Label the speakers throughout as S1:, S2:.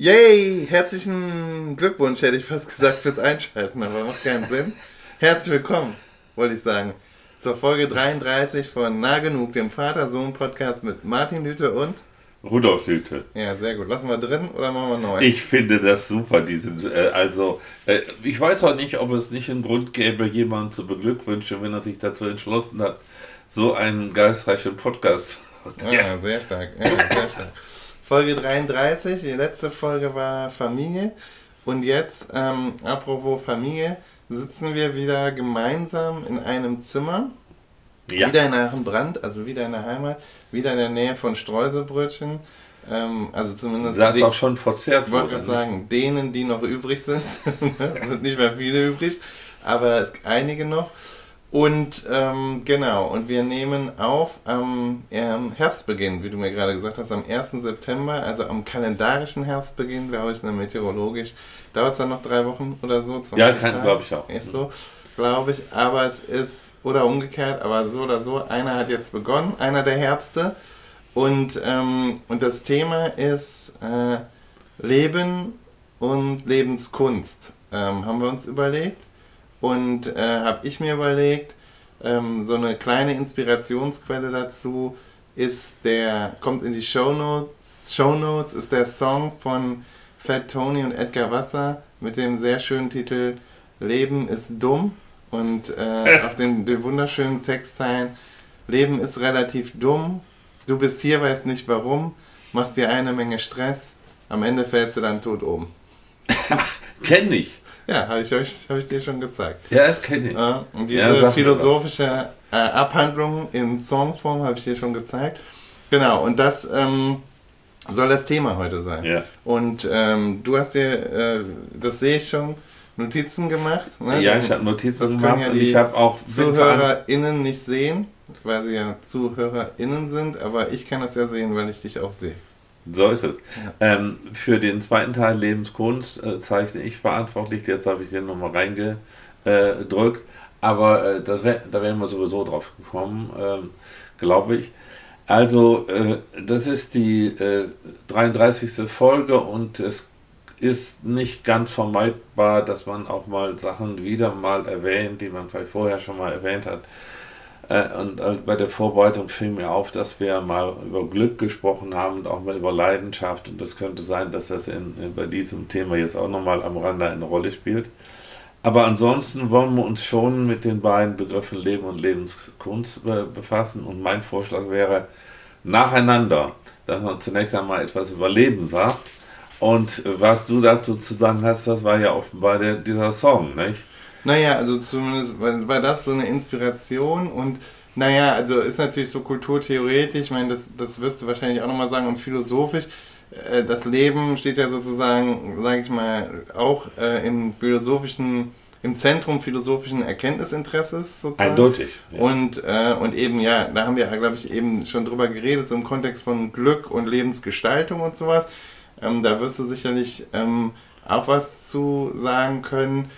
S1: Yay! Herzlichen Glückwunsch, hätte ich fast gesagt, fürs Einschalten, aber macht keinen Sinn. Herzlich willkommen, wollte ich sagen, zur Folge 33 von Nah Genug, dem Vater-Sohn-Podcast mit Martin Lüte und
S2: Rudolf Düte.
S1: Ja, sehr gut. Lassen wir drin oder machen wir neu?
S2: Ich finde das super, diesen, äh, also, äh, ich weiß auch nicht, ob es nicht einen Grund gäbe, jemanden zu beglückwünschen, wenn er sich dazu entschlossen hat, so einen geistreichen Podcast.
S1: Ja, sehr stark. Ja, sehr stark. Folge 33, die letzte Folge war Familie. Und jetzt, ähm, apropos Familie, sitzen wir wieder gemeinsam in einem Zimmer. Ja. Wieder in Aachen-Brand, also wieder in der Heimat, wieder in der Nähe von Streuselbrötchen. Ähm, also zumindest.
S2: Das ist auch schon verzehrt
S1: worden. Ich wollte gerade sagen, denen, die noch übrig sind, sind nicht mehr viele übrig, aber einige noch. Und ähm, genau, und wir nehmen auf am ähm, Herbstbeginn, wie du mir gerade gesagt hast, am 1. September, also am kalendarischen Herbstbeginn, glaube ich, ne, meteorologisch. Dauert es dann noch drei Wochen oder so?
S2: Ja, glaube ich auch.
S1: Ist so, glaube ich. Aber es ist, oder umgekehrt, aber so oder so, einer hat jetzt begonnen, einer der Herbste. Und, ähm, und das Thema ist äh, Leben und Lebenskunst, ähm, haben wir uns überlegt. Und äh, habe ich mir überlegt, ähm, so eine kleine Inspirationsquelle dazu ist der, kommt in die Show Notes, Show Notes ist der Song von Fat Tony und Edgar Wasser mit dem sehr schönen Titel Leben ist dumm. Und äh, auch den, den wunderschönen Textzeilen Leben ist relativ dumm, du bist hier, weißt nicht warum, machst dir eine Menge Stress, am Ende fällst du dann tot um.
S2: Kenn ich.
S1: Ja, habe ich, hab ich dir schon gezeigt.
S2: Ja, kenne ich.
S1: Ja, und diese ja, philosophische äh, Abhandlung in Songform habe ich dir schon gezeigt. Genau, und das ähm, soll das Thema heute sein.
S2: Ja.
S1: Und ähm, du hast dir, äh, das sehe ich schon, Notizen gemacht.
S2: Ne? Ja, ich habe Notizen das gemacht
S1: ja und ich habe auch ZuhörerInnen nicht sehen, weil sie ja ZuhörerInnen sind, aber ich kann das ja sehen, weil ich dich auch sehe.
S2: So ist es. Ähm, für den zweiten Teil Lebenskunst äh, zeichne ich verantwortlich. Jetzt habe ich den nochmal reingedrückt. Aber äh, das wär, da wären wir sowieso drauf gekommen, ähm, glaube ich. Also, äh, das ist die 33. Äh, Folge und es ist nicht ganz vermeidbar, dass man auch mal Sachen wieder mal erwähnt, die man vielleicht vorher schon mal erwähnt hat. Äh, und äh, bei der Vorbereitung fiel mir auf, dass wir mal über Glück gesprochen haben und auch mal über Leidenschaft. Und das könnte sein, dass das in, in bei diesem Thema jetzt auch nochmal am Rande eine Rolle spielt. Aber ansonsten wollen wir uns schon mit den beiden Begriffen Leben und Lebenskunst befassen. Und mein Vorschlag wäre nacheinander, dass man zunächst einmal etwas über Leben sagt. Und was du dazu zu sagen hast, das war ja offenbar der, dieser Song, nicht?
S1: Naja, also zumindest war das so eine Inspiration und naja, also ist natürlich so kulturtheoretisch, ich meine, das, das wirst du wahrscheinlich auch nochmal sagen, und philosophisch. Äh, das Leben steht ja sozusagen, sage ich mal, auch äh, im philosophischen, im Zentrum philosophischen Erkenntnisinteresses sozusagen.
S2: Eindeutig.
S1: Ja. Und, äh, und eben, ja, da haben wir, glaube ich, eben schon drüber geredet, so im Kontext von Glück und Lebensgestaltung und sowas. Ähm, da wirst du sicherlich ähm, auch was zu sagen können.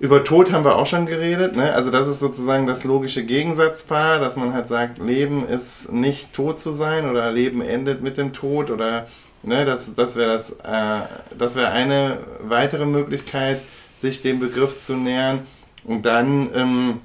S1: Über Tod haben wir auch schon geredet, ne? Also das ist sozusagen das logische Gegensatzpaar, dass man halt sagt, Leben ist nicht tot zu sein oder Leben endet mit dem Tod oder ne, das, das wäre das, äh, das wäre eine weitere Möglichkeit, sich dem Begriff zu nähern. Und dann ähm,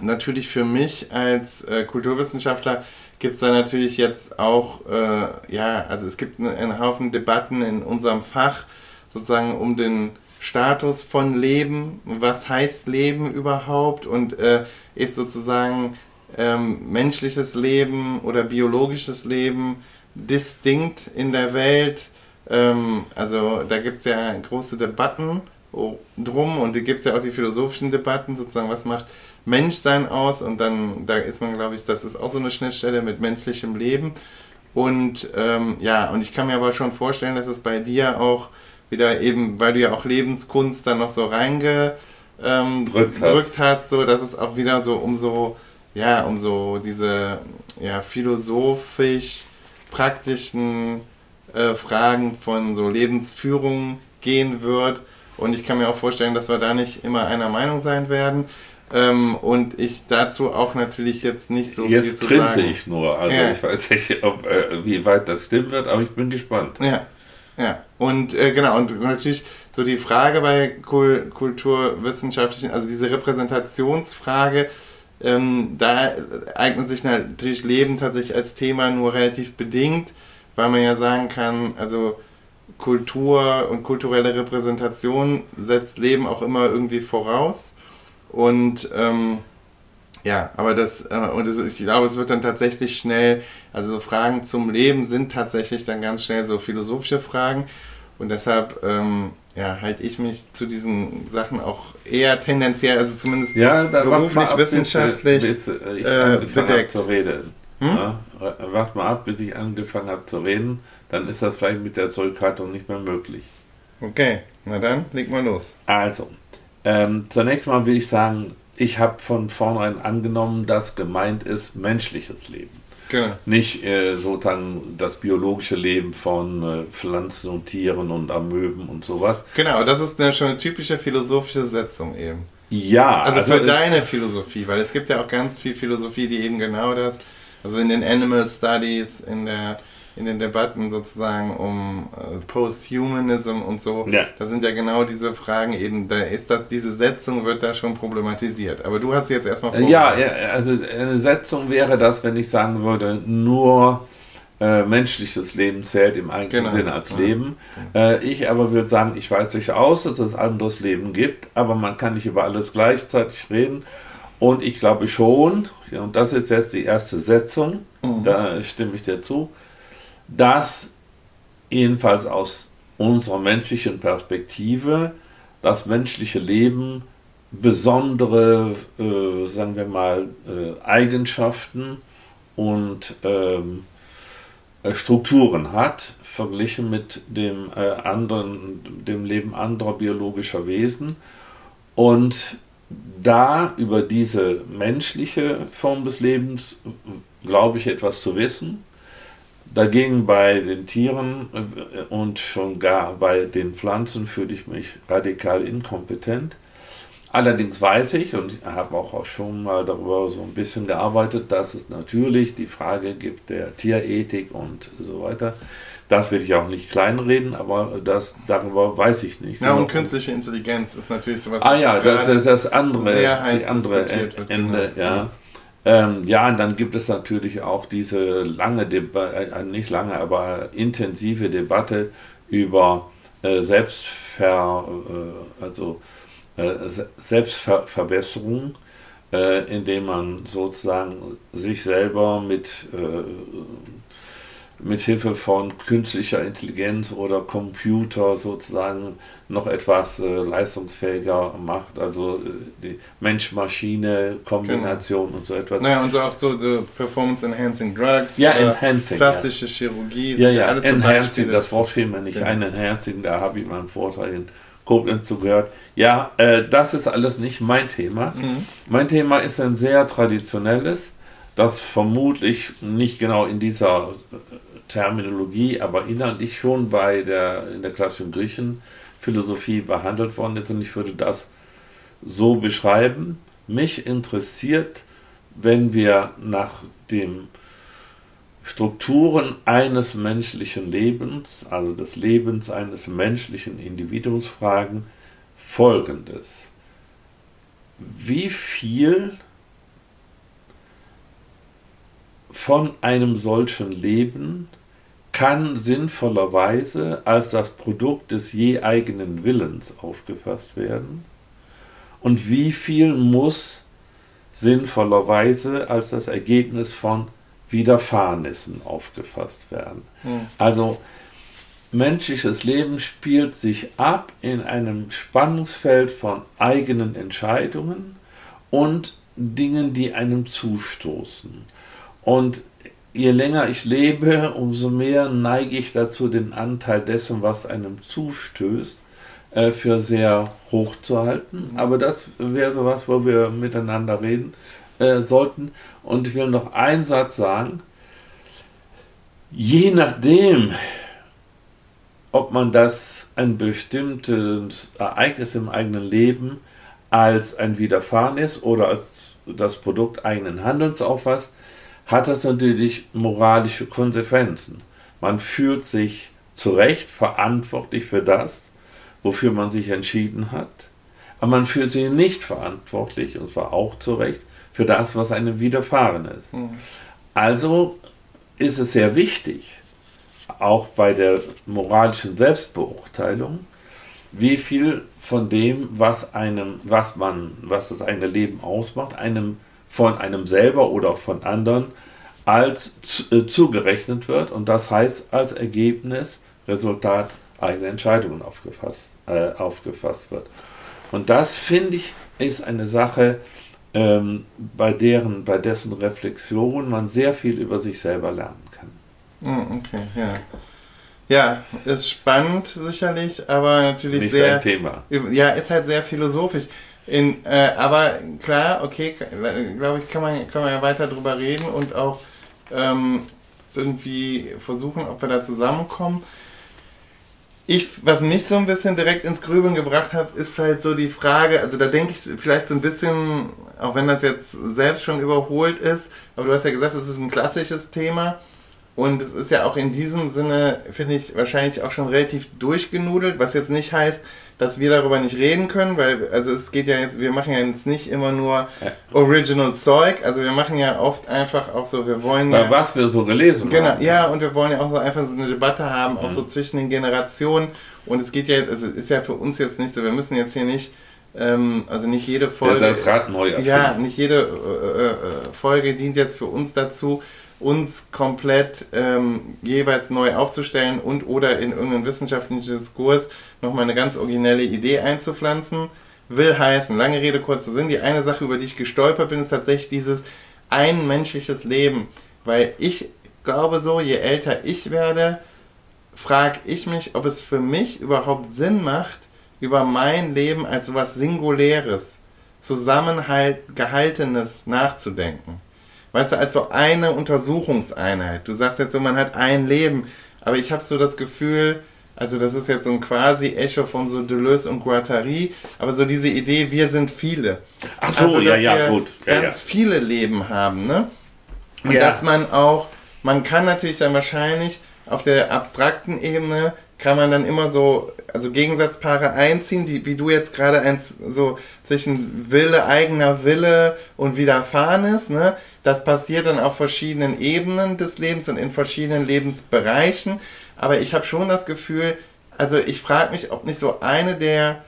S1: natürlich für mich als äh, Kulturwissenschaftler gibt es da natürlich jetzt auch, äh, ja, also es gibt einen Haufen Debatten in unserem Fach sozusagen um den Status von Leben, was heißt Leben überhaupt und äh, ist sozusagen ähm, menschliches Leben oder biologisches Leben distinkt in der Welt. Ähm, also da gibt es ja große Debatten drum und da gibt es ja auch die philosophischen Debatten, sozusagen, was macht Menschsein aus und dann, da ist man, glaube ich, das ist auch so eine Schnittstelle mit menschlichem Leben. Und ähm, ja, und ich kann mir aber schon vorstellen, dass es bei dir auch wieder eben, weil du ja auch Lebenskunst dann noch so reingedrückt ähm, hast. hast, so dass es auch wieder so um so, ja, um so diese ja, philosophisch praktischen äh, Fragen von so Lebensführung gehen wird. Und ich kann mir auch vorstellen, dass wir da nicht immer einer Meinung sein werden. Ähm, und ich dazu auch natürlich jetzt nicht so
S2: jetzt viel zu sagen. Jetzt grinse ich nur. Also ja. ich weiß nicht, ob, äh, wie weit das stimmen wird, aber ich bin gespannt.
S1: Ja, Ja, und äh, genau, und natürlich so die Frage bei Kul Kulturwissenschaftlichen, also diese Repräsentationsfrage, ähm, da eignet sich natürlich Leben tatsächlich als Thema nur relativ bedingt, weil man ja sagen kann, also Kultur und kulturelle Repräsentation setzt Leben auch immer irgendwie voraus. Und ähm, ja, aber das, äh, und das, ich glaube, es wird dann tatsächlich schnell, also so Fragen zum Leben sind tatsächlich dann ganz schnell so philosophische Fragen. Und deshalb ähm, ja, halte ich mich zu diesen Sachen auch eher tendenziell, also zumindest
S2: ja,
S1: beruflich, ab, wissenschaftlich
S2: bis, bis ich äh, bedeckt. zu reden. Hm? Ja, wart mal ab, bis ich angefangen habe zu reden, dann ist das vielleicht mit der Zurückhaltung nicht mehr möglich.
S1: Okay, na dann, leg mal los.
S2: Also, ähm, zunächst mal will ich sagen, ich habe von vornherein angenommen, dass gemeint ist menschliches Leben. Genau. Nicht äh, sozusagen das biologische Leben von äh, Pflanzen und Tieren und Amöben und sowas.
S1: Genau, das ist eine, schon eine typische philosophische Setzung eben.
S2: Ja.
S1: Also, also für äh, deine Philosophie, weil es gibt ja auch ganz viel Philosophie, die eben genau das, also in den Animal Studies, in der in den Debatten sozusagen um äh, Posthumanism und so, ja. da sind ja genau diese Fragen eben, da ist das, diese Setzung wird da schon problematisiert. Aber du hast jetzt erstmal
S2: vor. Ja, also eine Setzung wäre das, wenn ich sagen würde, nur äh, menschliches Leben zählt im eigentlichen genau. Sinne als ja. Leben. Äh, ich aber würde sagen, ich weiß durchaus, dass es anderes Leben gibt, aber man kann nicht über alles gleichzeitig reden. Und ich glaube schon, und das ist jetzt die erste Setzung, mhm. da stimme ich dir zu, dass jedenfalls aus unserer menschlichen Perspektive das menschliche Leben besondere, äh, sagen wir mal, äh, Eigenschaften und ähm, äh, Strukturen hat, verglichen mit dem, äh, anderen, dem Leben anderer biologischer Wesen. Und da über diese menschliche Form des Lebens glaube ich etwas zu wissen. Dagegen bei den Tieren äh, und schon gar bei den Pflanzen fühle ich mich radikal inkompetent. Allerdings weiß ich und habe auch schon mal darüber so ein bisschen gearbeitet, dass es natürlich die Frage gibt der Tierethik und so weiter. Das will ich auch nicht kleinreden, aber das, darüber weiß ich nicht.
S1: Ja, genau. und künstliche Intelligenz ist natürlich sowas.
S2: Ah ja, das ist das andere, die andere Ende, genau. ja. Ähm, ja, und dann gibt es natürlich auch diese lange Debatte, äh, nicht lange, aber intensive Debatte über äh, Selbstver, äh, also äh, Selbstverbesserung, äh, indem man sozusagen sich selber mit äh, mit Hilfe von künstlicher Intelligenz oder Computer sozusagen noch etwas äh, leistungsfähiger macht, also äh, die Mensch-Maschine-Kombination genau. und so etwas.
S1: Naja, und auch so the Performance Enhancing Drugs,
S2: ja, enhancing,
S1: plastische
S2: ja.
S1: Chirurgie.
S2: Ja, ja, Enhancing, das Wort fiel mir nicht genau. ein, Enhancing, da habe ich meinen Vortrag in Koblenz zugehört. Ja, äh, das ist alles nicht mein Thema. Mhm. Mein Thema ist ein sehr traditionelles, das vermutlich nicht genau in dieser Terminologie, aber inhaltlich schon bei der, in der klassischen Griechenphilosophie behandelt worden ist. Und ich würde das so beschreiben. Mich interessiert, wenn wir nach den Strukturen eines menschlichen Lebens, also des Lebens eines menschlichen Individuums fragen, folgendes. Wie viel von einem solchen Leben kann sinnvollerweise als das Produkt des je eigenen Willens aufgefasst werden und wie viel muss sinnvollerweise als das Ergebnis von Widerfahrnissen aufgefasst werden. Mhm. Also menschliches Leben spielt sich ab in einem Spannungsfeld von eigenen Entscheidungen und Dingen, die einem zustoßen. Und je länger ich lebe, umso mehr neige ich dazu, den Anteil dessen, was einem zustößt, äh, für sehr hoch zu halten. Mhm. Aber das wäre so was, wo wir miteinander reden äh, sollten. Und ich will noch einen Satz sagen. Je nachdem, ob man das ein bestimmtes Ereignis im eigenen Leben als ein Widerfahrenes oder als das Produkt eigenen Handelns auffasst, hat das natürlich moralische Konsequenzen. Man fühlt sich zu Recht verantwortlich für das, wofür man sich entschieden hat, aber man fühlt sich nicht verantwortlich, und zwar auch zu Recht, für das, was einem widerfahren ist. Mhm. Also ist es sehr wichtig, auch bei der moralischen Selbstbeurteilung, wie viel von dem, was einem, was man, was das eigene Leben ausmacht, einem von einem selber oder auch von anderen als äh, zugerechnet wird und das heißt als Ergebnis, Resultat eigener Entscheidungen aufgefasst, äh, aufgefasst wird. Und das finde ich ist eine Sache, ähm, bei deren, bei dessen Reflexion man sehr viel über sich selber lernen kann.
S1: Hm, okay, ja. Ja, ist spannend sicherlich, aber natürlich Nicht sehr.
S2: Ein Thema.
S1: Ja, ist halt sehr philosophisch. In, äh, aber klar, okay, glaube ich, kann man, kann man ja weiter drüber reden und auch ähm, irgendwie versuchen, ob wir da zusammenkommen. Ich, was mich so ein bisschen direkt ins Grübeln gebracht hat, ist halt so die Frage, also da denke ich vielleicht so ein bisschen, auch wenn das jetzt selbst schon überholt ist, aber du hast ja gesagt, es ist ein klassisches Thema und es ist ja auch in diesem Sinne, finde ich, wahrscheinlich auch schon relativ durchgenudelt, was jetzt nicht heißt, dass wir darüber nicht reden können, weil, also es geht ja jetzt, wir machen ja jetzt nicht immer nur Original Zeug, also wir machen ja oft einfach auch so, wir wollen
S2: ja... Was wir so gelesen
S1: genau, haben. Ja, und wir wollen ja auch so einfach so eine Debatte haben, auch mhm. so zwischen den Generationen und es geht ja, also ist ja für uns jetzt nicht so, wir müssen jetzt hier nicht ähm, also nicht jede Folge.
S2: Ja, das Rad neu
S1: erfinden. Ja, nicht jede äh, äh, Folge dient jetzt für uns dazu, uns komplett ähm, jeweils neu aufzustellen und oder in irgendeinen wissenschaftlichen Diskurs nochmal eine ganz originelle Idee einzupflanzen. Will heißen, lange Rede, kurzer Sinn, die eine Sache, über die ich gestolpert bin, ist tatsächlich dieses ein menschliches Leben. Weil ich glaube so, je älter ich werde, frage ich mich, ob es für mich überhaupt Sinn macht, über mein Leben als etwas Singuläres, Zusammengehaltenes nachzudenken. Weißt du, als so eine Untersuchungseinheit. Du sagst jetzt so, man hat ein Leben, aber ich habe so das Gefühl, also das ist jetzt so ein quasi Echo von so Deleuze und Guattari, aber so diese Idee, wir sind viele.
S2: Ach so, also, ja, ja, gut.
S1: Ja, ganz ja. viele Leben haben, ne? Und ja. dass man auch, man kann natürlich dann wahrscheinlich auf der abstrakten Ebene kann man dann immer so, also Gegensatzpaare einziehen, die, wie du jetzt gerade eins so zwischen Wille, eigener Wille und Widerfahrenes, ne? Das passiert dann auf verschiedenen Ebenen des Lebens und in verschiedenen Lebensbereichen. Aber ich habe schon das Gefühl, also ich frage mich, ob nicht so eine der,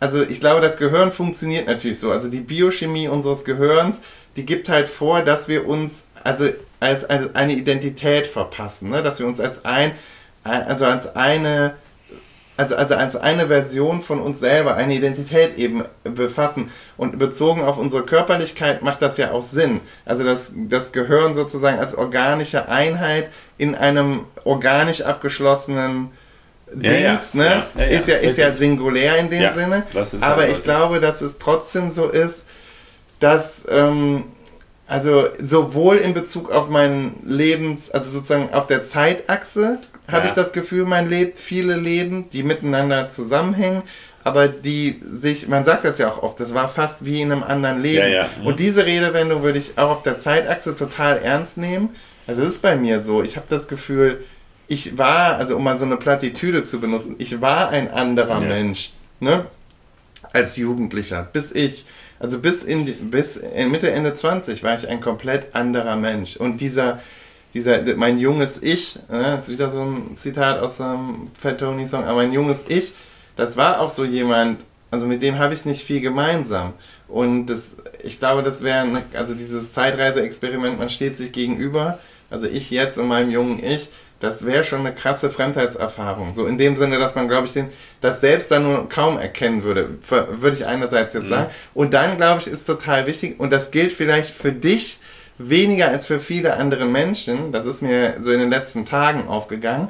S1: also ich glaube, das Gehirn funktioniert natürlich so. Also die Biochemie unseres Gehirns, die gibt halt vor, dass wir uns also als eine Identität verpassen, ne? dass wir uns als ein, also als eine also, also als eine Version von uns selber, eine Identität eben befassen. Und bezogen auf unsere Körperlichkeit macht das ja auch Sinn. Also das, das Gehirn sozusagen als organische Einheit in einem organisch abgeschlossenen ja, Dings,
S2: ja,
S1: ne? Ja, ist ja, ist ja singulär in dem Sinne. Aber ich glaube, dass es trotzdem so ist, dass, ähm, also sowohl in Bezug auf meinen Lebens, also sozusagen auf der Zeitachse, habe ja. ich das Gefühl, man lebt viele Leben, die miteinander zusammenhängen, aber die sich, man sagt das ja auch oft, das war fast wie in einem anderen Leben. Ja, ja. Mhm. Und diese Redewendung würde ich auch auf der Zeitachse total ernst nehmen. Also das ist bei mir so. Ich habe das Gefühl, ich war, also um mal so eine Plattitüde zu benutzen, ich war ein anderer Mensch, ne? Als Jugendlicher. Bis ich, also bis in, bis Mitte, Ende 20 war ich ein komplett anderer Mensch. Und dieser, dieser, mein junges Ich, äh, das ist wieder so ein Zitat aus einem Fat Tony Song, aber mein junges Ich, das war auch so jemand, also mit dem habe ich nicht viel gemeinsam. Und das, ich glaube, das wäre, also dieses Zeitreise-Experiment, man steht sich gegenüber, also ich jetzt und meinem jungen Ich, das wäre schon eine krasse Fremdheitserfahrung. So in dem Sinne, dass man, glaube ich, den, das selbst dann nur kaum erkennen würde, würde ich einerseits jetzt mhm. sagen. Und dann, glaube ich, ist total wichtig, und das gilt vielleicht für dich, weniger als für viele andere Menschen, das ist mir so in den letzten Tagen aufgegangen,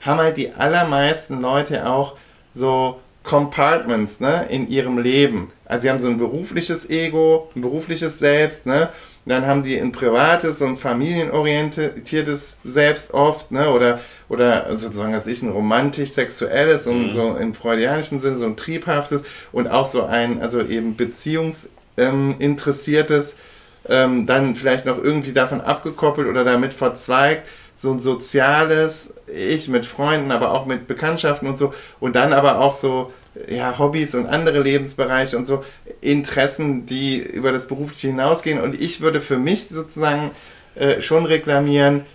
S1: haben halt die allermeisten Leute auch so Compartments ne, in ihrem Leben. Also sie haben so ein berufliches Ego, ein berufliches Selbst, ne? dann haben die ein privates und familienorientiertes Selbst oft, ne? Oder, oder sozusagen, was ich, ein romantisch-sexuelles und mhm. so im freudianischen Sinne so ein triebhaftes und auch so ein, also eben beziehungsinteressiertes ähm, ähm, dann vielleicht noch irgendwie davon abgekoppelt oder damit verzweigt, so ein soziales Ich mit Freunden, aber auch mit Bekanntschaften und so. Und dann aber auch so ja, Hobbys und andere Lebensbereiche und so Interessen, die über das Berufliche hinausgehen. Und ich würde für mich sozusagen äh, schon reklamieren,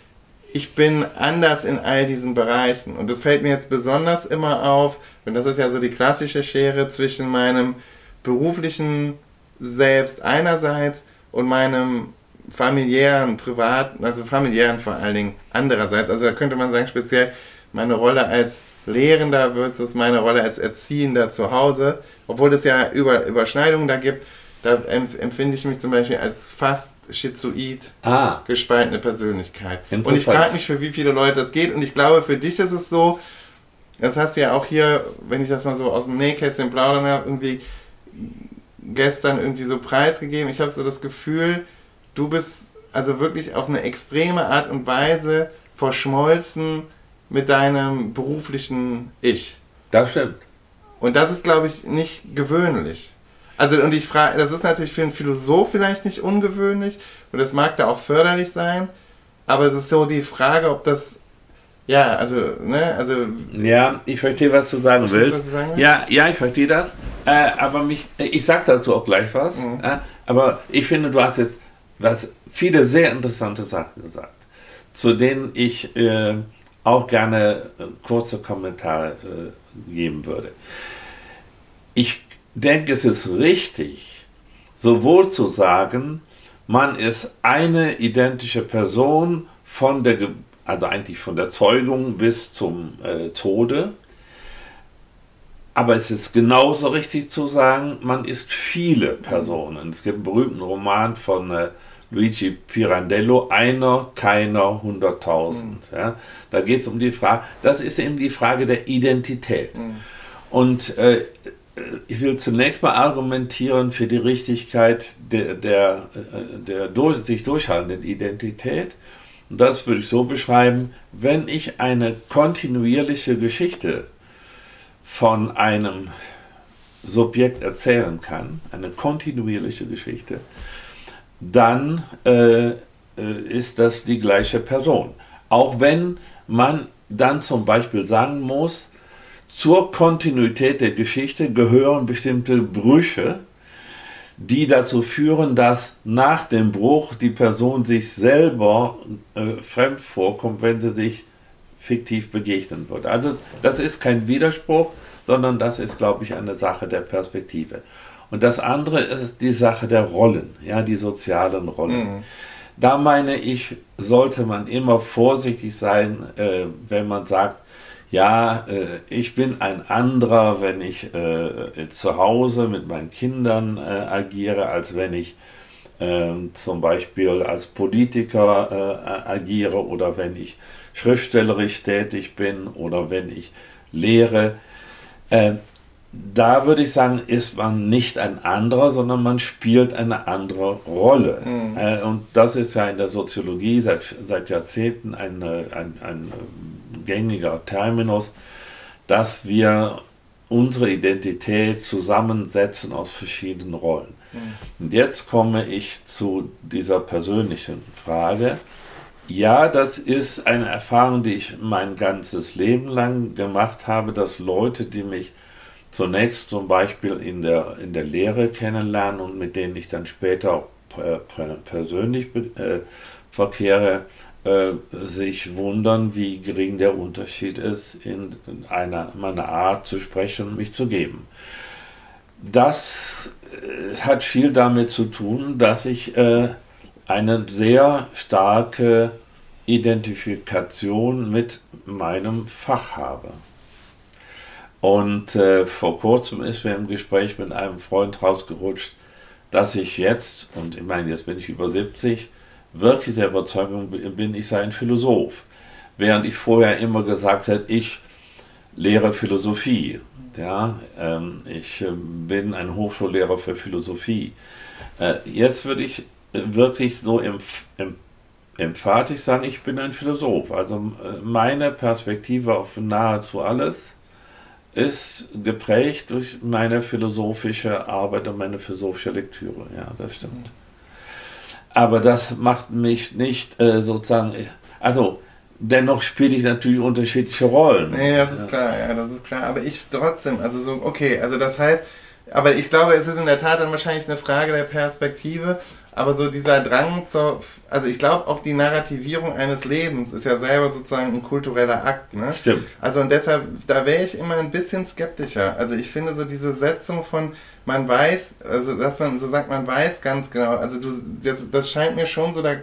S1: ich bin anders in all diesen Bereichen. Und das fällt mir jetzt besonders immer auf, und das ist ja so die klassische Schere zwischen meinem beruflichen Selbst einerseits und meinem familiären, privaten, also familiären vor allen Dingen andererseits. Also da könnte man sagen, speziell meine Rolle als Lehrender versus meine Rolle als Erziehender zu Hause, obwohl es ja Über Überschneidungen da gibt, da empfinde ich mich zum Beispiel als fast schizoid ah. gespaltene Persönlichkeit. Und ich frage mich, für wie viele Leute das geht. Und ich glaube, für dich ist es so, das hast du ja auch hier, wenn ich das mal so aus dem Nähkästchen plaudern habe, irgendwie gestern irgendwie so preisgegeben. Ich habe so das Gefühl, du bist also wirklich auf eine extreme Art und Weise verschmolzen mit deinem beruflichen Ich.
S2: Das stimmt.
S1: Und das ist, glaube ich, nicht gewöhnlich. Also, und ich frage, das ist natürlich für einen Philosoph vielleicht nicht ungewöhnlich und das mag da auch förderlich sein, aber es ist so die Frage, ob das, ja, also, ne, also.
S2: Ja, ich verstehe, was du sagen willst. Du sagen ja, ja, ich verstehe das, äh, aber mich, ich sag dazu auch gleich was, mhm. äh, aber ich finde, du hast jetzt was, viele sehr interessante Sachen gesagt, zu denen ich äh, auch gerne äh, kurze Kommentare äh, geben würde. Ich denke, es ist richtig, sowohl zu sagen, man ist eine identische Person von der, also eigentlich von der Zeugung bis zum äh, Tode. Aber es ist genauso richtig zu sagen, man ist viele Personen. Es gibt einen berühmten Roman von äh, Luigi Pirandello, einer, keiner, hunderttausend. Mhm. Ja, da geht es um die Frage, das ist eben die Frage der Identität. Mhm. Und äh, ich will zunächst mal argumentieren für die Richtigkeit der, der, äh, der durch, sich durchhaltenden Identität. Das würde ich so beschreiben, wenn ich eine kontinuierliche Geschichte von einem Subjekt erzählen kann, eine kontinuierliche Geschichte, dann äh, äh, ist das die gleiche Person. Auch wenn man dann zum Beispiel sagen muss, zur Kontinuität der Geschichte gehören bestimmte Brüche, die dazu führen, dass nach dem Bruch die Person sich selber äh, fremd vorkommt, wenn sie sich fiktiv begegnen würde. Also das ist kein Widerspruch, sondern das ist, glaube ich, eine Sache der Perspektive. Und das andere ist die Sache der Rollen, ja, die sozialen Rollen. Mhm. Da meine ich, sollte man immer vorsichtig sein, äh, wenn man sagt, ja, äh, ich bin ein anderer, wenn ich äh, zu Hause mit meinen Kindern äh, agiere, als wenn ich ähm, zum Beispiel als Politiker äh, agiere oder wenn ich schriftstellerisch tätig bin oder wenn ich lehre. Da würde ich sagen, ist man nicht ein anderer, sondern man spielt eine andere Rolle. Mhm. Äh, und das ist ja in der Soziologie seit, seit Jahrzehnten ein, ein, ein gängiger Terminus, dass wir unsere Identität zusammensetzen aus verschiedenen Rollen. Mhm. Und jetzt komme ich zu dieser persönlichen Frage. Ja, das ist eine Erfahrung, die ich mein ganzes Leben lang gemacht habe, dass Leute, die mich zunächst zum Beispiel in der, in der Lehre kennenlernen und mit denen ich dann später persönlich äh, verkehre, äh, sich wundern, wie gering der Unterschied ist in, in einer, meiner Art zu sprechen und mich zu geben. Das äh, hat viel damit zu tun, dass ich äh, eine sehr starke Identifikation mit meinem Fach habe. Und äh, vor kurzem ist mir im Gespräch mit einem Freund rausgerutscht, dass ich jetzt, und ich meine, jetzt bin ich über 70, wirklich der Überzeugung bin, ich sei ein Philosoph. Während ich vorher immer gesagt hätte, ich lehre Philosophie. Ja, ähm, ich äh, bin ein Hochschullehrer für Philosophie. Äh, jetzt würde ich wirklich so empf empf emphatisch sagen, ich bin ein Philosoph. Also äh, meine Perspektive auf nahezu alles ist geprägt durch meine philosophische Arbeit und meine philosophische Lektüre. Ja, das stimmt. Aber das macht mich nicht äh, sozusagen, also dennoch spiele ich natürlich unterschiedliche Rollen.
S1: Nee, das ist ja. klar, ja, das ist klar. Aber ich trotzdem, also so, okay, also das heißt, aber ich glaube, es ist in der Tat dann wahrscheinlich eine Frage der Perspektive. Aber so dieser Drang zur, also ich glaube auch die Narrativierung eines Lebens ist ja selber sozusagen ein kultureller Akt, ne?
S2: Stimmt.
S1: Also und deshalb, da wäre ich immer ein bisschen skeptischer. Also ich finde so diese Setzung von, man weiß, also dass man so sagt, man weiß ganz genau, also du, das, das scheint mir schon so da,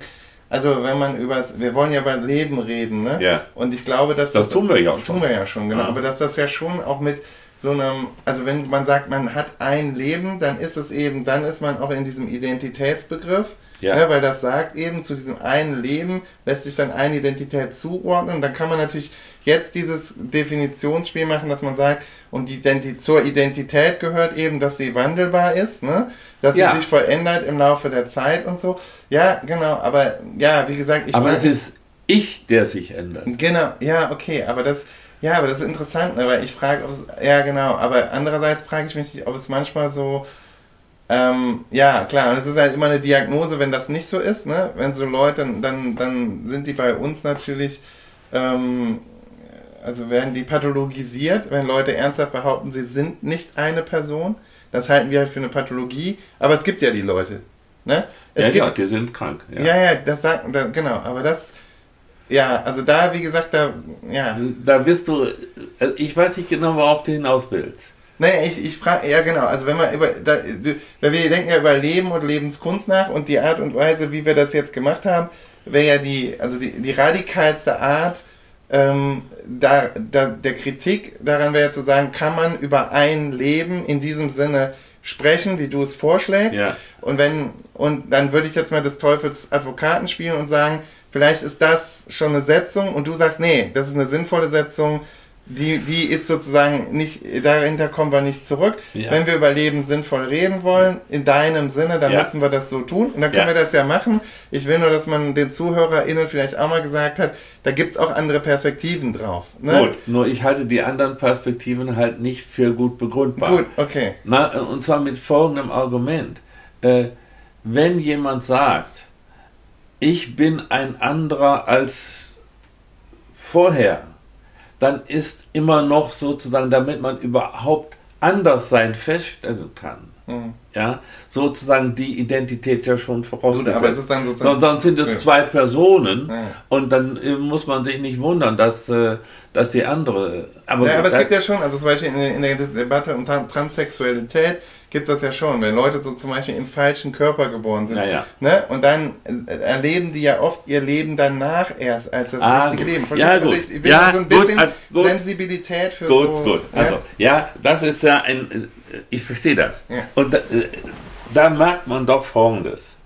S1: also wenn man über, wir wollen ja über Leben reden, ne?
S2: Ja.
S1: Und ich glaube, dass
S2: das, das tun wir ja
S1: schon. Tun wir ja schon, genau. Ja. Aber dass das ja schon auch mit so einem, also wenn man sagt, man hat ein Leben, dann ist es eben, dann ist man auch in diesem Identitätsbegriff. Ja. Ne, weil das sagt eben, zu diesem einen Leben lässt sich dann eine Identität zuordnen. Und dann kann man natürlich jetzt dieses Definitionsspiel machen, dass man sagt, und die Identi zur Identität gehört eben, dass sie wandelbar ist, ne? dass ja. sie sich verändert im Laufe der Zeit und so. Ja, genau, aber ja, wie gesagt,
S2: ich Aber es ist ich, der sich ändert.
S1: Genau, ja, okay, aber das, ja, aber das ist interessant, ne, weil ich frage, ob es, ja genau, aber andererseits frage ich mich nicht, ob es manchmal so, ähm, ja, klar, und es ist halt immer eine Diagnose, wenn das nicht so ist, ne? Wenn so Leute, dann, dann sind die bei uns natürlich, ähm, also werden die pathologisiert, wenn Leute ernsthaft behaupten, sie sind nicht eine Person. Das halten wir halt für eine Pathologie, aber es gibt ja die Leute. Ne? Es
S2: ja,
S1: gibt,
S2: ja, die sind krank.
S1: Ja, ja, ja das sagt, genau, aber das, ja, also da, wie gesagt, da, ja.
S2: Da bist du, also ich weiß nicht genau, worauf du hinaus willst.
S1: Naja, ich, ich frage, ja genau, also wenn man über, da, weil wir denken ja über Leben und Lebenskunst nach und die Art und Weise, wie wir das jetzt gemacht haben, wäre ja die, also die, die radikalste Art ähm, da, da, der Kritik daran wäre ja zu sagen, kann man über ein Leben in diesem Sinne sprechen, wie du es vorschlägst. Ja. Und wenn, und dann würde ich jetzt mal des Teufels Advokaten spielen und sagen, Vielleicht ist das schon eine Setzung und du sagst, nee, das ist eine sinnvolle Setzung, die, die ist sozusagen nicht, dahinter kommen wir nicht zurück. Ja. Wenn wir über Leben sinnvoll reden wollen, in deinem Sinne, dann ja. müssen wir das so tun. Und dann können ja. wir das ja machen. Ich will nur, dass man den ZuhörerInnen vielleicht auch mal gesagt hat, da gibt es auch andere Perspektiven drauf.
S2: Ne? Gut, nur ich halte die anderen Perspektiven halt nicht für gut begründbar. Gut,
S1: okay.
S2: Na, und zwar mit folgendem Argument. Äh, wenn jemand sagt, ich bin ein anderer als vorher, dann ist immer noch sozusagen, damit man überhaupt anders sein feststellen kann, mhm. ja, sozusagen die Identität ja schon vorausgesetzt.
S1: Aber es ist dann sozusagen,
S2: sonst sind es ja. zwei Personen ja. und dann äh, muss man sich nicht wundern, dass, äh, dass die andere.
S1: Aber, ja, aber es gibt ja schon, also zum Beispiel in, in der Debatte um Transsexualität gibt es das ja schon, wenn Leute so zum Beispiel im falschen Körper geboren sind.
S2: Ja,
S1: Ne? Und dann erleben die ja oft ihr Leben danach erst als das ah, richtige Leben.
S2: Verstehst ja, gut. Also
S1: ich will ja, so ein bisschen gut, gut. Sensibilität für
S2: gut, so. Gut? Also, ja, das ist ja ein, ich verstehe das. Ja. Und da, äh, da merkt man doch Folgendes.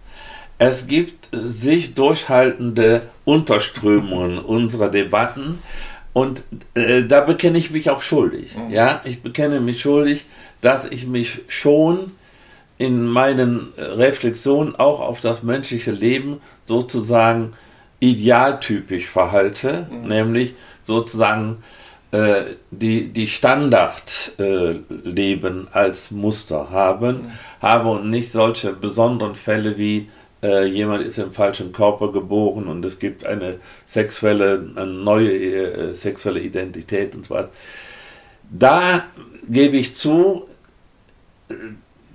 S2: Es gibt sich durchhaltende Unterströmungen unserer Debatten und äh, da bekenne ich mich auch schuldig. Mhm. Ja, ich bekenne mich schuldig, dass ich mich schon in meinen Reflexionen auch auf das menschliche Leben sozusagen idealtypisch verhalte, mhm. nämlich sozusagen äh, die, die Standardleben äh, als Muster haben, mhm. habe und nicht solche besonderen Fälle wie äh, jemand ist im falschen Körper geboren und es gibt eine sexuelle, eine neue äh, sexuelle Identität und so weiter. Da gebe ich zu,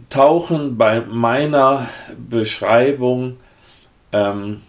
S2: tauchen bei meiner Beschreibung ähm,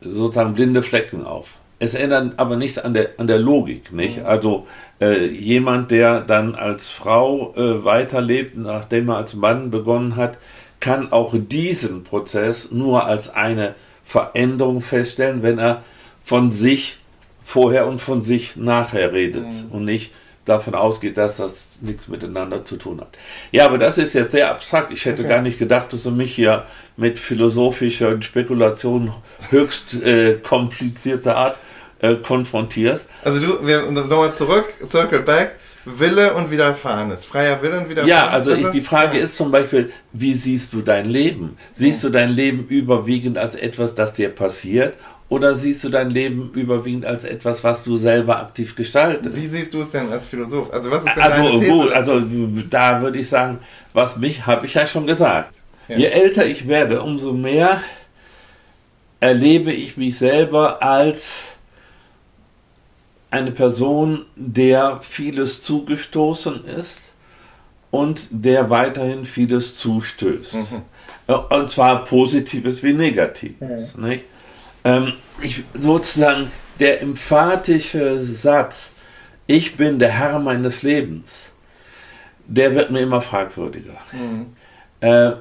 S2: sozusagen blinde Flecken auf. Es ändert aber nichts an der, an der Logik, nicht? Mhm. Also äh, jemand, der dann als Frau äh, weiterlebt, nachdem er als Mann begonnen hat, kann auch diesen Prozess nur als eine Veränderung feststellen, wenn er von sich vorher und von sich nachher redet mhm. und nicht davon ausgeht, dass das nichts miteinander zu tun hat. Ja, aber das ist jetzt sehr abstrakt. Ich hätte okay. gar nicht gedacht, dass du mich hier mit philosophischer Spekulation höchst äh, komplizierter Art äh, konfrontiert.
S1: Also du, wir nochmal zurück, circle back. Wille und Widerfahrenes. Freier Wille und Widerfahrenes.
S2: Ja, also ich, die Frage ja. ist zum Beispiel, wie siehst du dein Leben? Siehst du dein Leben überwiegend als etwas, das dir passiert oder siehst du dein Leben überwiegend als etwas, was du selber aktiv gestaltest?
S1: Wie siehst du es denn als Philosoph? Also was ist
S2: denn also, deine These? Gut, also da würde ich sagen, was mich, habe ich ja schon gesagt. Ja. Je älter ich werde, umso mehr erlebe ich mich selber als eine Person, der vieles zugestoßen ist und der weiterhin vieles zustößt. Mhm. Äh, und zwar Positives wie Negatives. Mhm. Nicht? Ähm, ich, sozusagen der emphatische Satz, ich bin der Herr meines Lebens, der wird mir immer fragwürdiger. Mhm. Äh,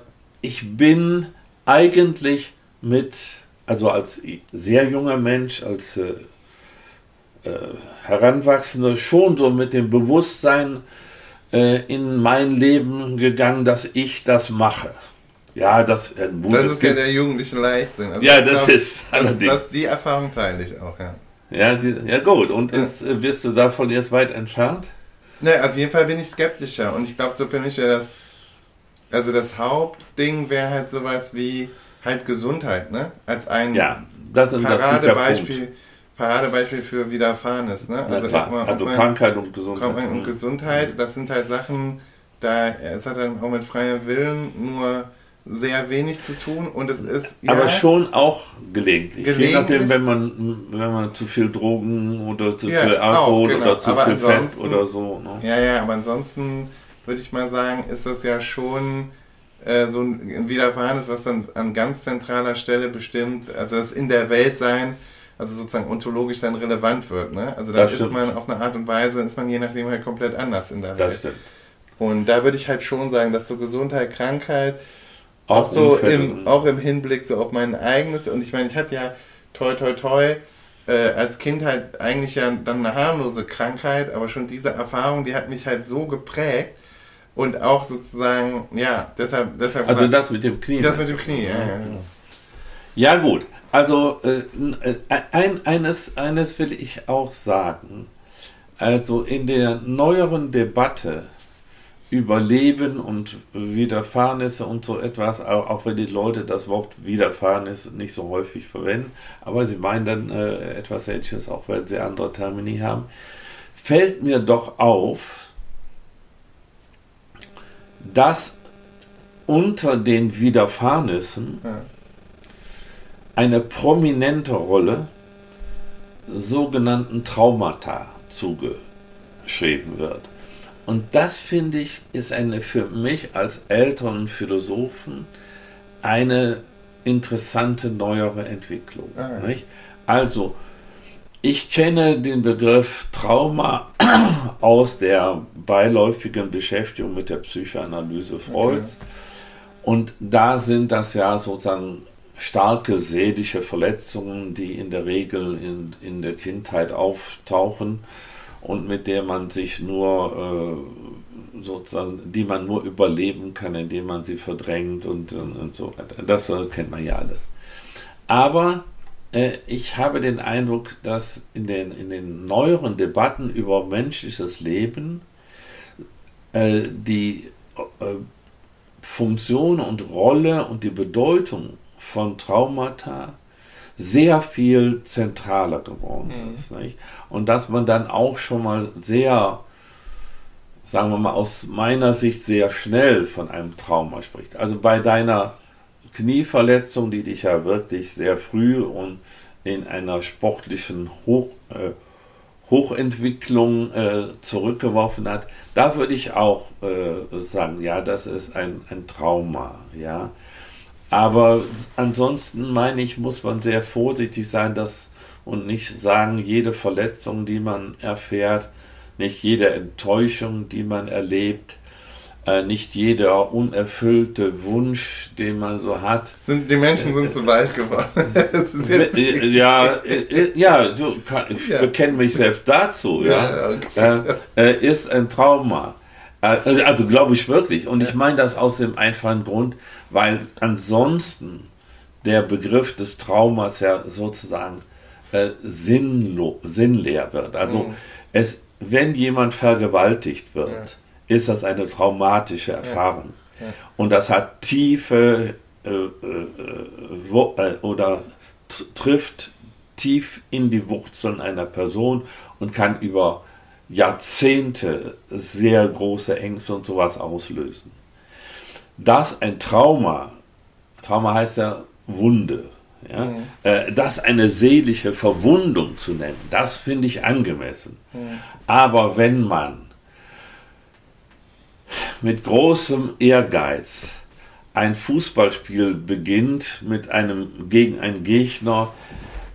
S2: ich bin eigentlich mit, also als sehr junger Mensch, als äh, äh, Heranwachsender, schon so mit dem Bewusstsein äh, in mein Leben gegangen, dass ich das mache. Ja, das,
S1: äh, das ist ja der jugendliche Leichtsinn.
S2: Also ja, das, das ist
S1: allerdings. Das, die Erfahrung teile ich auch, ja.
S2: Ja, die, ja gut. Und ja. Ist, äh, bist du davon jetzt weit entfernt?
S1: Ne, auf jeden Fall bin ich skeptischer. Und ich glaube, so für mich wäre das, also das Hauptding wäre halt sowas wie halt Gesundheit, ne? Als ein
S2: ja, das ist
S1: Paradebeispiel. Paradebeispiel für Widerfahrenes, ne?
S2: Also, mal, also Krankheit und Gesundheit.
S1: Krankheit und Gesundheit, das sind halt Sachen, da es hat dann auch mit freiem Willen nur sehr wenig zu tun und es ist
S2: ja, aber schon auch gelegentlich. gelegentlich. Je nachdem, wenn man wenn man zu viel Drogen oder zu ja, viel Alkohol genau. oder zu aber viel Fett oder so.
S1: Ne? Ja, ja, aber ansonsten würde ich mal sagen, ist das ja schon äh, so ein Widerfahrenes, was dann an ganz zentraler Stelle bestimmt, also das in der Welt sein, also sozusagen ontologisch dann relevant wird. Ne? Also da ist man auf eine Art und Weise, ist man je nachdem halt komplett anders in der Welt. Das stimmt. Und da würde ich halt schon sagen, dass so Gesundheit, Krankheit, auch, so im, auch im Hinblick so auf mein eigenes, und ich meine, ich hatte ja toi toi toi äh, als Kind halt eigentlich ja dann eine harmlose Krankheit, aber schon diese Erfahrung, die hat mich halt so geprägt und auch sozusagen, ja, deshalb. deshalb
S2: also das mit dem Knie.
S1: Das mit dem Knie, ja. Ja,
S2: ja gut, also äh, ein, eines, eines will ich auch sagen. Also in der neueren Debatte über Leben und Widerfahrnisse und so etwas, auch, wenn die Leute das Wort Widerfahrenes nicht so häufig verwenden, aber sie meinen dann äh, etwas Ähnliches, auch wenn sie andere Termini haben, fällt mir doch auf, dass unter den Widerfahrnissen eine prominente Rolle sogenannten Traumata zugeschrieben wird. Und das finde ich ist eine für mich als älteren Philosophen eine interessante neuere Entwicklung. Ah, ja. Also, ich kenne den Begriff Trauma aus der beiläufigen Beschäftigung mit der Psychoanalyse Freuds. Okay. Und da sind das ja sozusagen starke seelische Verletzungen, die in der Regel in, in der Kindheit auftauchen und mit der man sich nur äh, sozusagen, die man nur überleben kann, indem man sie verdrängt und, und, und so weiter. Das äh, kennt man ja alles. Aber äh, ich habe den Eindruck, dass in den, in den neueren Debatten über menschliches Leben äh, die äh, Funktion und Rolle und die Bedeutung von Traumata sehr viel zentraler geworden mhm. ist. Nicht? Und dass man dann auch schon mal sehr, sagen wir mal, aus meiner Sicht sehr schnell von einem Trauma spricht. Also bei deiner Knieverletzung, die dich ja wirklich sehr früh und in einer sportlichen Hoch, äh, Hochentwicklung äh, zurückgeworfen hat, da würde ich auch äh, sagen, ja, das ist ein, ein Trauma, ja. Aber ansonsten meine ich, muss man sehr vorsichtig sein dass, und nicht sagen, jede Verletzung, die man erfährt, nicht jede Enttäuschung, die man erlebt, äh, nicht jeder unerfüllte Wunsch, den man so hat.
S1: Sind, die Menschen sind äh, zu weit geworden.
S2: Äh, ja, äh, ja, so kann, ich ja. bekenne mich selbst dazu, ja, ja okay. äh, ist ein Trauma. Also, also glaube ich wirklich. Und ich meine das aus dem einfachen Grund, weil ansonsten der Begriff des Traumas ja sozusagen äh, sinnlo sinnleer wird. Also mhm. es, wenn jemand vergewaltigt wird, ja. ist das eine traumatische Erfahrung. Ja. Ja. Und das hat tiefe äh, äh, wo, äh, oder trifft tief in die Wurzeln einer Person und kann über Jahrzehnte sehr große Ängste und sowas auslösen. Dass ein Trauma, Trauma heißt ja Wunde, Ja? Mhm. Äh, das eine seelische Verwundung zu nennen, das finde ich angemessen. Mhm. Aber wenn man mit großem Ehrgeiz ein Fußballspiel beginnt mit einem gegen einen Gegner,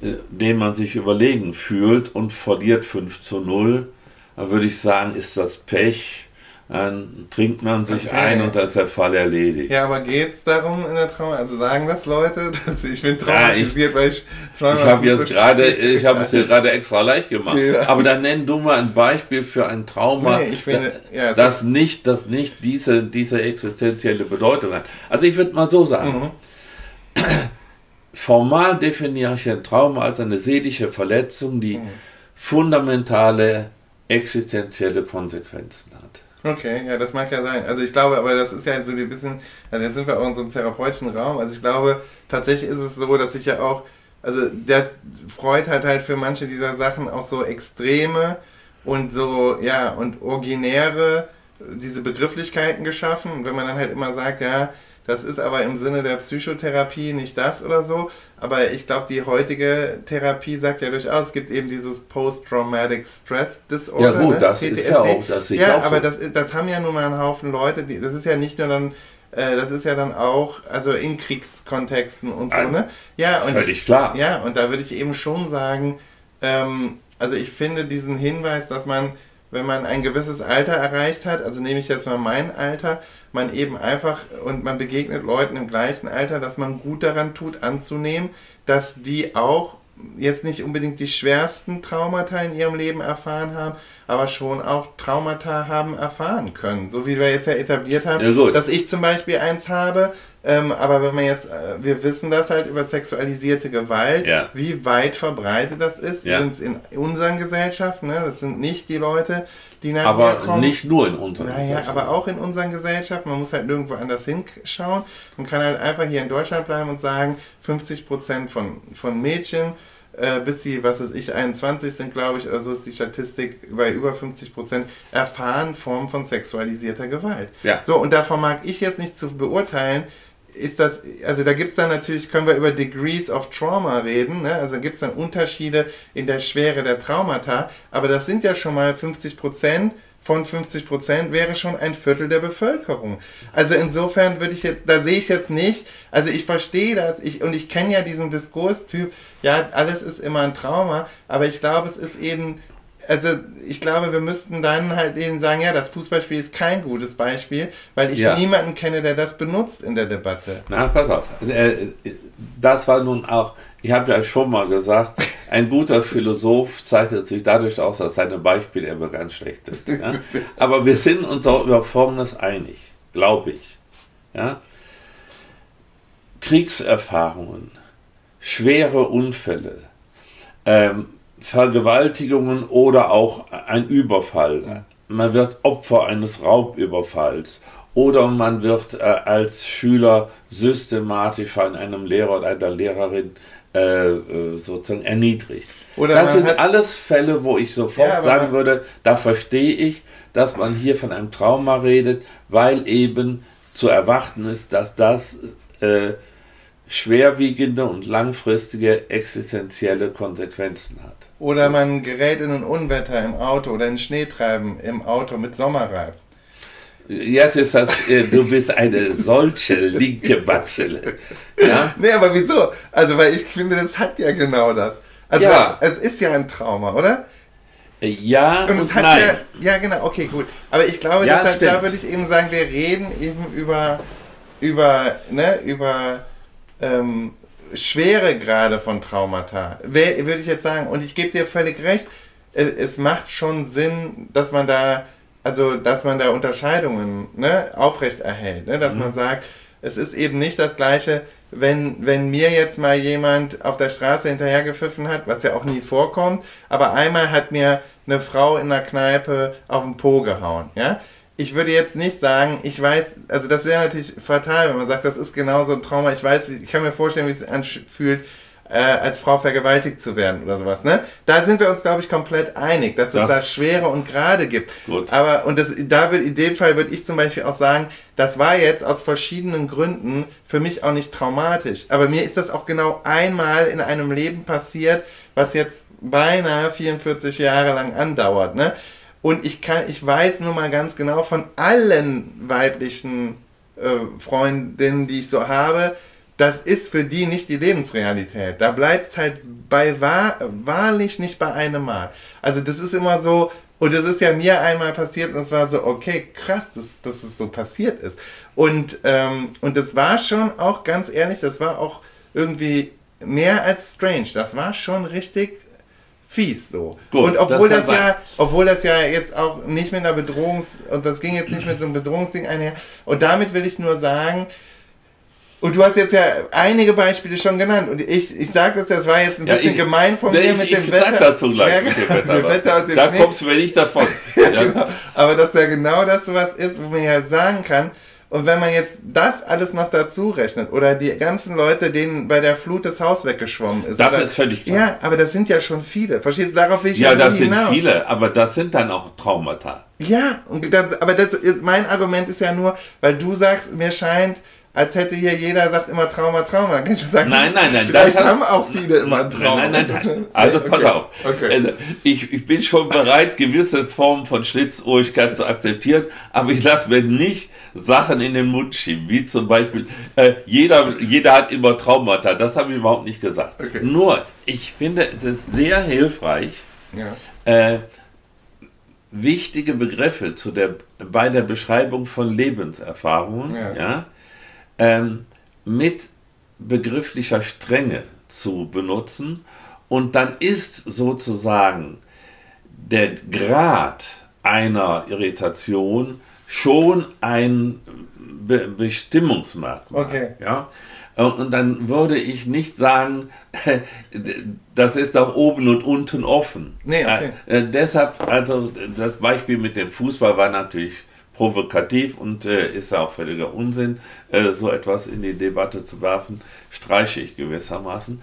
S2: äh, den man sich überlegen fühlt und verliert 5 zu 0, dann würde ich sagen, ist das Pech dann trinkt man sich okay. ein und dann ist der Fall erledigt.
S1: Ja, aber geht es darum in der Trauma? Also sagen das Leute, dass ich bin traumatisiert,
S2: ja, ich, weil ich zweimal. Ich habe jetzt gerade, ich habe es dir gerade extra leicht gemacht. Ja. Aber dann nenn du mal ein Beispiel für ein Trauma, nee, finde, ja, das nicht, das nicht diese, diese existenzielle Bedeutung hat. Also ich würde mal so sagen. Mhm. Formal definiere ich ein Trauma als eine seelische Verletzung, die mhm. fundamentale existenzielle Konsequenzen hat.
S1: Okay, ja, das mag ja sein. Also ich glaube, aber das ist ja so ein bisschen, also jetzt sind wir auch in so einem therapeutischen Raum. Also ich glaube, tatsächlich ist es so, dass ich ja auch, also das Freud hat halt für manche dieser Sachen auch so extreme und so, ja, und originäre, diese Begrifflichkeiten geschaffen. Und wenn man dann halt immer sagt, ja, das ist aber im Sinne der Psychotherapie nicht das oder so. Aber ich glaube, die heutige Therapie sagt ja durchaus, es gibt eben dieses Post-Traumatic Stress Disorder.
S2: Ja gut, ne? das PTSD. ist ja auch,
S1: das ist Ja, auch aber so. das, das haben ja nun mal einen Haufen Leute, die, das ist ja nicht nur dann äh, das ist ja dann auch, also in Kriegskontexten und so, ne?
S2: Ja, und völlig ich, klar.
S1: Ja, und da würde ich eben schon sagen, ähm, also ich finde diesen Hinweis, dass man, wenn man ein gewisses Alter erreicht hat, also nehme ich jetzt mal mein Alter, man eben einfach und man begegnet Leuten im gleichen Alter, dass man gut daran tut, anzunehmen, dass die auch jetzt nicht unbedingt die schwersten Traumata in ihrem Leben erfahren haben, aber schon auch Traumata haben erfahren können. So wie wir jetzt ja etabliert haben, ja, dass ich zum Beispiel eins habe, ähm, aber wenn man jetzt, äh, wir wissen das halt über sexualisierte Gewalt, ja. wie weit verbreitet das ist, ja. übrigens in unseren Gesellschaften, ne? das sind nicht die Leute, die
S2: nachher aber kommen. nicht nur in unseren
S1: naja, Gesellschaften. aber auch in unseren Gesellschaften. Man muss halt nirgendwo anders hinschauen. Man kann halt einfach hier in Deutschland bleiben und sagen, 50 Prozent von, von Mädchen äh, bis sie, was weiß ich, 21 sind, glaube ich, oder so ist die Statistik bei über 50 Prozent, erfahren Formen von sexualisierter Gewalt. Ja. So, und davon mag ich jetzt nicht zu beurteilen, ist das, also da gibt es dann natürlich, können wir über Degrees of Trauma reden, ne? also gibt es dann Unterschiede in der Schwere der Traumata, aber das sind ja schon mal 50 Prozent von 50 Prozent wäre schon ein Viertel der Bevölkerung. Also insofern würde ich jetzt, da sehe ich jetzt nicht, also ich verstehe das, ich, und ich kenne ja diesen Diskurstyp, ja, alles ist immer ein Trauma, aber ich glaube, es ist eben also ich glaube, wir müssten dann halt denen sagen, ja, das Fußballspiel ist kein gutes Beispiel, weil ich ja. niemanden kenne, der das benutzt in der Debatte.
S2: Na, pass auf. Äh, das war nun auch, ich habe ja schon mal gesagt, ein guter Philosoph zeichnet sich dadurch aus, dass seine Beispiele immer ganz schlecht sind. Ja? Aber wir sind uns auch über Folgendes einig, glaube ich. Ja? Kriegserfahrungen, schwere Unfälle, ähm, Vergewaltigungen oder auch ein Überfall. Man wird Opfer eines Raubüberfalls oder man wird äh, als Schüler systematisch von einem Lehrer oder einer Lehrerin äh, äh sozusagen erniedrigt. Oder das sind alles Fälle, wo ich sofort ja, sagen würde, da verstehe ich, dass man hier von einem Trauma redet, weil eben zu erwarten ist, dass das äh, schwerwiegende und langfristige existenzielle Konsequenzen hat.
S1: Oder man gerät in ein Unwetter im Auto oder in Schneetreiben im Auto mit Sommerreifen.
S2: Jetzt ist das, äh, du bist eine solche linke Batzele.
S1: Ja? Nee, aber wieso? Also, weil ich finde, das hat ja genau das. Also, ja. es ist ja ein Trauma, oder?
S2: Ja,
S1: und, und nein. Ja, ja, genau, okay, gut. Aber ich glaube, ja, deshalb, da würde ich eben sagen, wir reden eben über, über, ne, über ähm, Schweregrade von Traumata, würde ich jetzt sagen. Und ich gebe dir völlig recht, es macht schon Sinn, dass man da, also dass man da Unterscheidungen ne, aufrechterhält. Ne? Dass mhm. man sagt, es ist eben nicht das gleiche, wenn, wenn mir jetzt mal jemand auf der Straße hinterhergepfiffen hat, was ja auch nie vorkommt, aber einmal hat mir eine Frau in der Kneipe auf den Po gehauen, ja ich würde jetzt nicht sagen, ich weiß, also das wäre natürlich fatal, wenn man sagt, das ist genau so ein Trauma. Ich weiß, ich kann mir vorstellen, wie es sich anfühlt, äh, als Frau vergewaltigt zu werden oder sowas. Ne? Da sind wir uns, glaube ich, komplett einig, dass es
S2: Das-
S1: da Schwere und Gerade gibt.
S2: Gut.
S1: Aber, und das, da würde, in dem Fall würde ich zum Beispiel auch sagen, das war jetzt aus verschiedenen Gründen für mich auch nicht traumatisch. Aber mir ist das auch genau einmal in einem Leben passiert, was jetzt beinahe 44 Jahre lang andauert. Ne? Und ich kann, ich weiß nun mal ganz genau von allen weiblichen äh, Freundinnen, die ich so habe, das ist für die nicht die Lebensrealität. Da bleibt es halt bei wahr, wahrlich nicht bei einem Mal. Also das ist immer so, und das ist ja mir einmal passiert und es war so, okay, krass, dass, dass es so passiert ist. Und, ähm, und das war schon auch, ganz ehrlich, das war auch irgendwie mehr als strange. Das war schon richtig fies so.
S2: Gut,
S1: und obwohl
S2: das
S1: das,
S2: sein.
S1: ja, obwohl das ja jetzt auch nicht mit einer Bedrohungs, und das ging jetzt nicht mit so einem Bedrohungsding einher. Und damit will ich nur sagen, und du hast jetzt ja einige Beispiele schon genannt. Und ich, ich sage das, das war jetzt ein
S2: Ja,
S1: bisschen
S2: ich-
S1: gemein von mir
S2: ich,
S1: mit
S2: ich
S1: dem
S2: sag
S1: Wetter.
S2: dazu gleich
S1: Ja,
S2: mit dem Wetter.
S1: dem Wetter und dem
S2: da
S1: Schnee.
S2: kommst du mir nicht davon. ja.
S1: Genau. Aber dass ja genau das sowas ist, wo man ja sagen kann, und wenn man jetzt das alles noch dazu rechnet, oder die ganzen Leute, denen bei der Flut das Haus weggeschwommen ist.
S2: Das
S1: oder,
S2: ist völlig klar.
S1: Ja, aber das sind ja schon viele. Verstehst du, darauf will ich
S2: Ja,
S1: ja,
S2: das sind
S1: hinaus.
S2: viele, aber das sind dann auch Traumata.
S1: Ja, und das, aber das ist, mein Argument ist ja nur, weil du sagst, mir scheint, als hätte hier jeder sagt immer Trauma, Trauma. Dann kann ich schon sagen,
S2: Nein, nein, nein,
S1: Vielleicht
S2: das
S1: haben auch viele immer ein Trauma.
S2: Nein, nein, nein.
S1: schon-
S2: Also
S1: okay,
S2: pass auf.
S1: Okay.
S2: Also, Ich, ich bin schon bereit, gewisse Formen von Schlitzohrigkeit zu akzeptieren, aber ich lasse mir nicht Sachen in den Mund schieben, wie zum Beispiel, äh, jeder, jeder hat immer Traumata. Das habe ich überhaupt nicht gesagt.
S1: Okay.
S2: Nur, ich finde, es ist sehr hilfreich,
S1: Ja.
S2: äh, wichtige Begriffe zu der, bei der Beschreibung von Lebenserfahrungen
S1: Ja.
S2: ja. Ähm, mit begrifflicher Strenge zu benutzen und dann ist sozusagen der Grad einer Irritation schon ein Be Bestimmungsmerkmal.
S1: Okay.
S2: Ja? Und und dann würde ich nicht sagen, das ist doch oben und unten offen.
S1: Nee, okay.
S2: Äh, äh, deshalb, also das Beispiel mit dem Fußball war natürlich provokativ und äh, ist ja auch völliger Unsinn, äh, so etwas in die Debatte zu werfen, streiche ich gewissermaßen.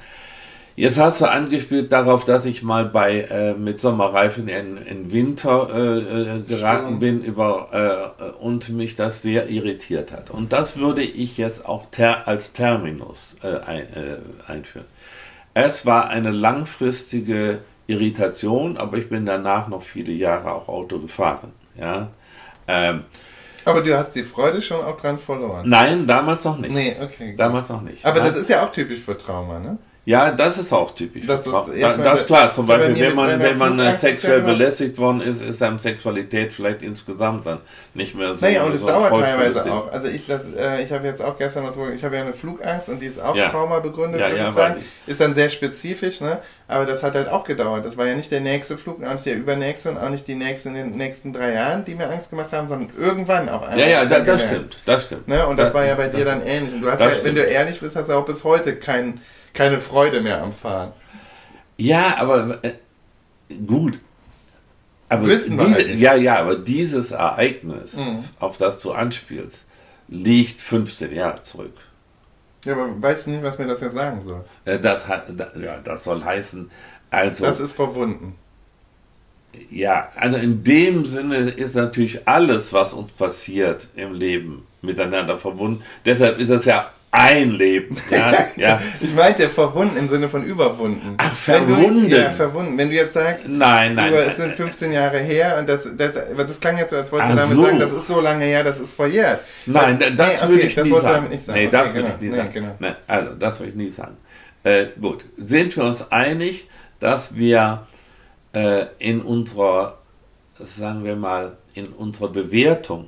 S2: Jetzt hast du angespielt darauf, dass ich mal bei äh, mit Sommerreifen in, in Winter äh, äh, geraten bin über äh, und mich das sehr irritiert hat. Und das würde ich jetzt auch ter, als Terminus äh, ein, äh, einführen. Es war eine langfristige Irritation, aber ich bin danach noch viele Jahre auch Auto gefahren. Ja. Ähm,
S1: Aber du hast die Freude schon auch dran verloren.
S2: nein, damals noch nicht.
S1: Nee, okay. gut.
S2: Damals noch nicht.
S1: Aber
S2: ja.
S1: das ist ja auch typisch für Trauma, ne?
S2: Ja, das ist auch typisch.
S1: Das ist
S2: da, das ist klar. Zum
S1: das
S2: Beispiel, wenn man, wenn man äh, sexuell belästigt worden ist, ist einem Sexualität vielleicht insgesamt dann nicht mehr so.
S1: Naja, und es
S2: so
S1: dauert teilweise auch. Also ich, das, äh, ich habe jetzt auch gestern noch drüber, ich habe ja eine Flugangst und die ist auch
S2: Ja.
S1: Trauma begründet,
S2: Ja,
S1: würde
S2: ja,
S1: ich sagen. Ist dann sehr spezifisch, ne? Aber das hat halt auch gedauert. Das war ja nicht der nächste Flug, auch nicht der übernächste und auch nicht die nächsten in den nächsten drei Jahren, die mir Angst gemacht haben, sondern irgendwann auf einmal.
S2: Ja, ja, da, das stimmt. Das stimmt.
S1: Ne? Und das, war ja bei
S2: das
S1: dir dann ähnlich. Und du hast
S2: das
S1: ja, wenn du ehrlich bist, hast du auch bis heute kein, keine Freude mehr am Fahren.
S2: Ja, aber äh, gut. Aber
S1: Wissen wir
S2: diese,
S1: halt
S2: ja, ja, aber dieses Ereignis,
S1: Mhm.
S2: auf das du anspielst, liegt 15 Jahre zurück.
S1: Ja, aber weißt du nicht, was mir das jetzt sagen soll?
S2: Äh, Das, ja, das soll heißen, also,
S1: Das ist verwunden.
S2: ja, also in dem Sinne ist natürlich alles, was uns passiert im Leben, miteinander verbunden. Deshalb ist es ja ein Leben. Ja, ja.
S1: Ich meinte verwunden im Sinne von überwunden.
S2: Ach,
S1: Wenn du-
S2: verwunden.
S1: ja, verwunden. Wenn du jetzt sagst,
S2: Nein, nein.
S1: über, es sind
S2: nein.
S1: 15 Jahre her und das, das, das klang jetzt so, als wolltest du damit
S2: so.
S1: sagen, das ist so lange her, das ist verjährt.
S2: Nein, das
S1: nee, okay,
S2: würde ich
S1: das
S2: nie sagen.
S1: damit nicht sagen.
S2: Nee,
S1: Okay,
S2: das
S1: genau.
S2: würde ich nie
S1: Nee,
S2: sagen.
S1: genau.
S2: Nein, also, das würde ich nie sagen. Äh, gut, sind wir uns einig, dass wir äh, in unserer, sagen wir mal, in unserer Bewertung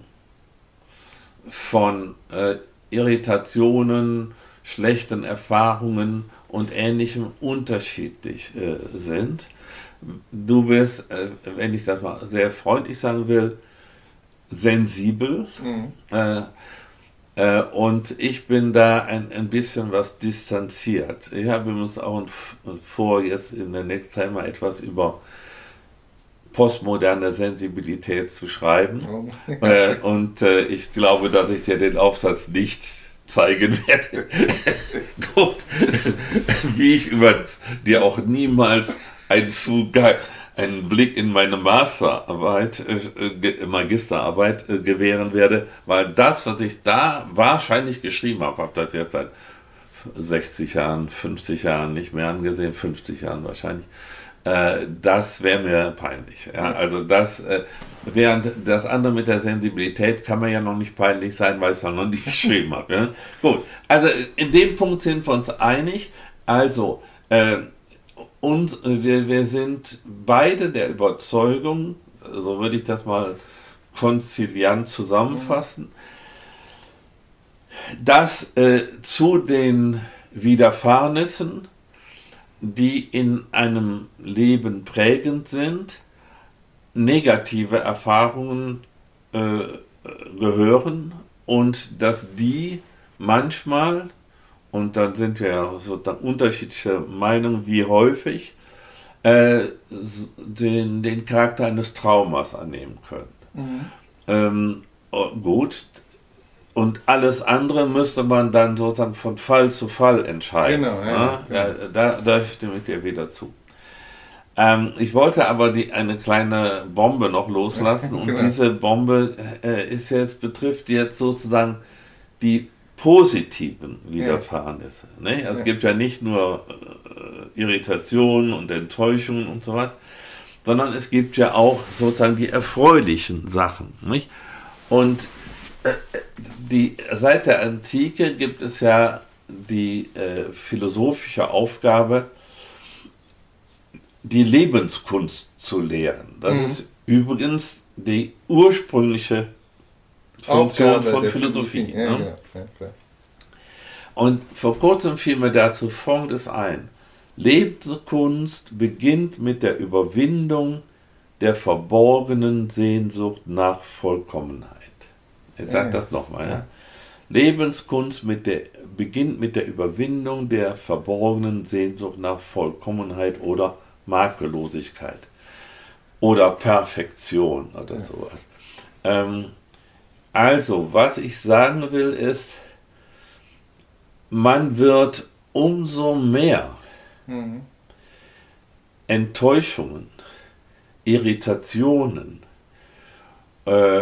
S2: von äh, Irritationen, schlechten Erfahrungen und ähnlichem unterschiedlich äh, sind. Du bist, äh, wenn ich das mal sehr freundlich sagen will, sensibel.
S1: Mhm.
S2: Äh, äh, und ich bin da ein, ein bisschen was distanziert. Ich habe uns auch vor, jetzt in der nächsten Zeit mal etwas über postmoderne Sensibilität zu schreiben.
S1: Oh.
S2: Äh, und äh, ich glaube, dass ich dir den Aufsatz nicht zeigen werde. Gut. wie ich über dir auch niemals einen Zugang, einen Blick in meine Masterarbeit, äh, Magisterarbeit äh, gewähren werde, weil das, was ich da wahrscheinlich geschrieben habe, habe das jetzt seit 60 Jahren, 50 Jahren nicht mehr angesehen, 50 Jahren wahrscheinlich, äh, das wäre mir peinlich. Ja? Also das, äh, während das andere mit der Sensibilität kann man ja noch nicht peinlich sein, weil ich es noch nicht geschrieben habe. Ja? Gut, also in dem Punkt sind wir uns einig. Also, äh, und wir, wir sind beide der Überzeugung, so würde ich das mal konziliant zusammenfassen, dass äh, zu den Widerfahrnissen die in einem Leben prägend sind, negative Erfahrungen äh, gehören und dass die manchmal, und dann sind wir sozusagen unterschiedliche Meinungen, wie häufig, äh, den, den Charakter eines Traumas annehmen können. Mhm. Ähm, gut, und alles andere müsste man dann sozusagen von Fall zu Fall entscheiden. Genau, ja, ja, ja da, da stimme ich dir wieder zu. Ähm, ich wollte aber die, eine kleine Bombe noch loslassen und genau. diese Bombe äh, ist jetzt, betrifft jetzt sozusagen die positiven Widerfahrnisse. Ja. Also Es gibt ja nicht nur äh, Irritationen und Enttäuschungen und so was, sondern es gibt ja auch sozusagen die erfreulichen Sachen. Nicht? Und die, seit der Antike gibt es ja die äh, philosophische Aufgabe, die Lebenskunst zu lehren. Das mhm. ist übrigens die ursprüngliche Funktion Aufgabe von Philosophie. Philosophie. Ja, ne? ja, ja, Und vor kurzem fiel mir dazu Folgendes ein. Lebenskunst beginnt mit der Überwindung der verborgenen Sehnsucht nach Vollkommenheit. Ich sage ja, das nochmal. Ja. Lebenskunst mit der, beginnt mit der Überwindung der verborgenen Sehnsucht nach Vollkommenheit oder Makellosigkeit oder Perfektion oder ja. sowas. Ähm, also, was ich sagen will ist, man wird umso mehr mhm. Enttäuschungen, Irritationen, äh,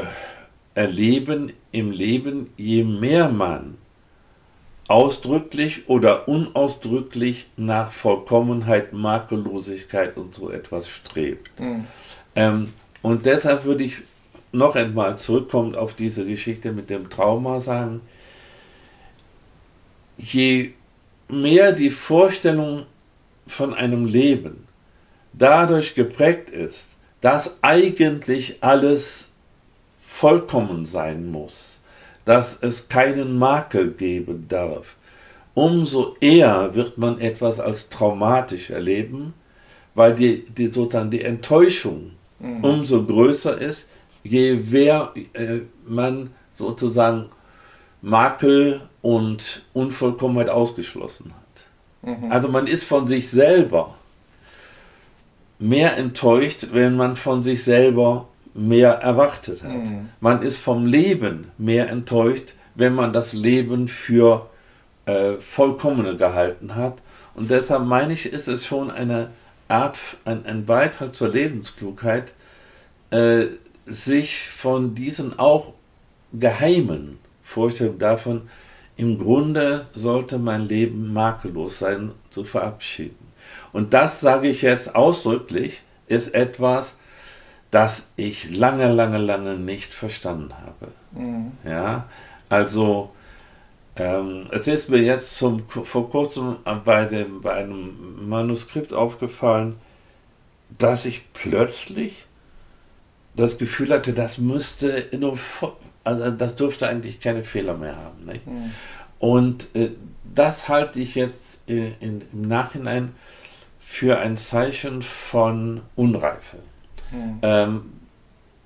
S2: erleben im Leben, je mehr man ausdrücklich oder unausdrücklich nach Vollkommenheit, Makellosigkeit und so etwas strebt. Mhm. Ähm, und deshalb würde ich noch einmal zurückkommen auf diese Geschichte mit dem Trauma sagen, je mehr die Vorstellung von einem Leben dadurch geprägt ist, dass eigentlich alles vollkommen sein muss, dass es keinen Makel geben darf, umso eher wird man etwas als traumatisch erleben, weil die, die sozusagen die Enttäuschung mhm. umso größer ist, je mehr äh, man sozusagen Makel und Unvollkommenheit ausgeschlossen hat. Mhm. Also man ist von sich selber mehr enttäuscht, wenn man von sich selber mehr erwartet hat. Mhm. Man ist vom Leben mehr enttäuscht, wenn man das Leben für äh, vollkommene gehalten hat. Und deshalb meine ich, ist es schon eine Art, ein, ein Beitrag zur Lebensklugheit, äh, sich von diesen auch geheimen Vorstellungen davon, im Grunde sollte mein Leben makellos sein, zu verabschieden. Und das sage ich jetzt ausdrücklich, ist etwas, das ich lange, lange, lange nicht verstanden habe. Mhm. Ja, also ähm, es ist mir jetzt zum, vor kurzem bei, dem, bei einem Manuskript aufgefallen, dass ich plötzlich das Gefühl hatte, das müsste also das dürfte eigentlich keine Fehler mehr haben. Nicht? Mhm. Und äh, das halte ich jetzt äh, in, im Nachhinein für ein Zeichen von Unreife. Mhm. Ähm,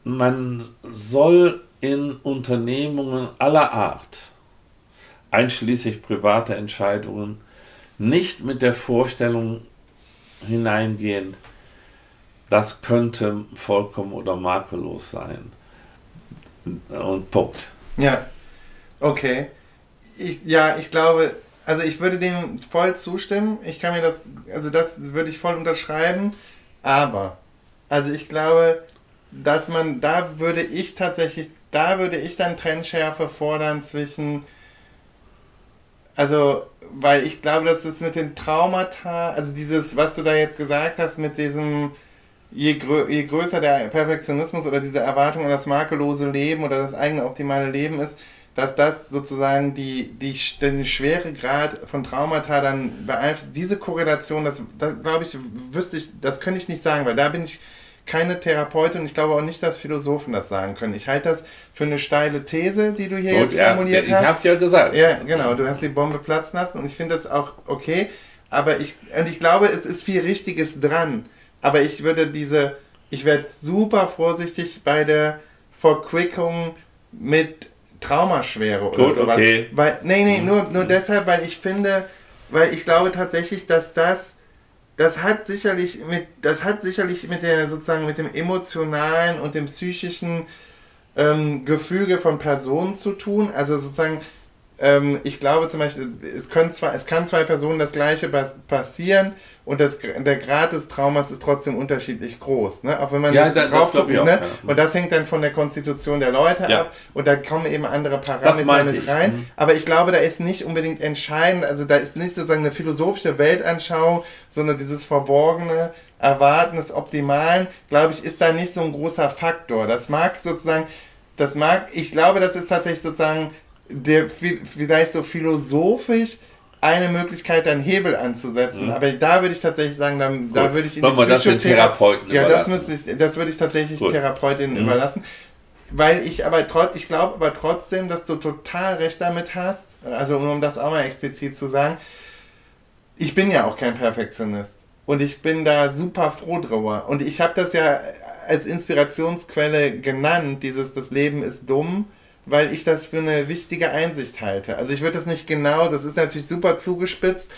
S2: man soll in Unternehmungen aller Art, einschließlich private Entscheidungen, nicht mit der Vorstellung hineingehen, das könnte vollkommen oder makellos sein. Und Punkt.
S1: Ja, okay. Ich, ja, ich glaube, also ich würde dem voll zustimmen. Ich kann mir das, also das würde ich voll unterschreiben. Aber, also ich glaube, dass man, da würde ich tatsächlich, da würde ich dann Trennschärfe fordern zwischen, also, weil ich glaube, dass das mit den Traumata, also dieses, was du da jetzt gesagt hast, mit diesem, je, grö je größer der Perfektionismus oder diese Erwartung an das makellose Leben oder das eigene optimale Leben ist, dass das sozusagen die, die, den schwere Grad von Traumata dann beeinflusst. Diese Korrelation, das, das glaube ich, wüsste ich, das könnte ich nicht sagen, weil da bin ich keine Therapeutin und ich glaube auch nicht, dass Philosophen das sagen können. Ich halte das für eine steile These, die du hier Gut, jetzt formuliert
S2: ja, hast. Ich habe ja gesagt.
S1: Ja, genau, du hast die Bombe platzen lassen und ich finde das auch okay, aber ich, und ich glaube, es ist viel Richtiges dran, aber ich würde diese, ich werde super vorsichtig bei der Verquickung mit Traumaschwere oder Gut, sowas. Okay. Weil, nee, nee, nur, nur deshalb, weil ich finde, weil ich glaube tatsächlich, dass das, das hat sicherlich mit, das hat sicherlich mit der, sozusagen mit dem emotionalen und dem psychischen ähm, Gefüge von Personen zu tun. Also sozusagen, ähm, ich glaube zum Beispiel, es, können zwei, es kann zwei Personen das gleiche passieren und das, der Grad des Traumas ist trotzdem unterschiedlich groß. Ne? Auch wenn man
S2: ja, das, drauf
S1: guckt, ne? Ja. Und das hängt dann von der Konstitution der Leute ja. ab und da kommen eben andere Parameter mit rein. Mhm. Aber ich glaube, da ist nicht unbedingt entscheidend, also da ist nicht sozusagen eine philosophische Weltanschauung, sondern dieses verborgene Erwarten des Optimalen, glaube ich, ist da nicht so ein großer Faktor. Das mag sozusagen, das mag, ich glaube, das ist tatsächlich sozusagen der vielleicht so philosophisch eine Möglichkeit, einen Hebel anzusetzen. Mhm. Aber da würde ich tatsächlich sagen, da, da würde ich
S2: in das den Therapeuten
S1: Ja, das müsste ich, das würde ich tatsächlich Gut. Therapeutinnen mhm. überlassen. Weil ich aber trotz, ich glaube aber trotzdem, dass du total recht damit hast. Also um das auch mal explizit zu sagen, ich bin ja auch kein Perfektionist. Und ich bin da super froh drüber. Und ich habe das ja als Inspirationsquelle genannt, dieses das Leben ist dumm weil ich das für eine wichtige Einsicht halte. Also ich würde das nicht genau, das ist natürlich super zugespitzt,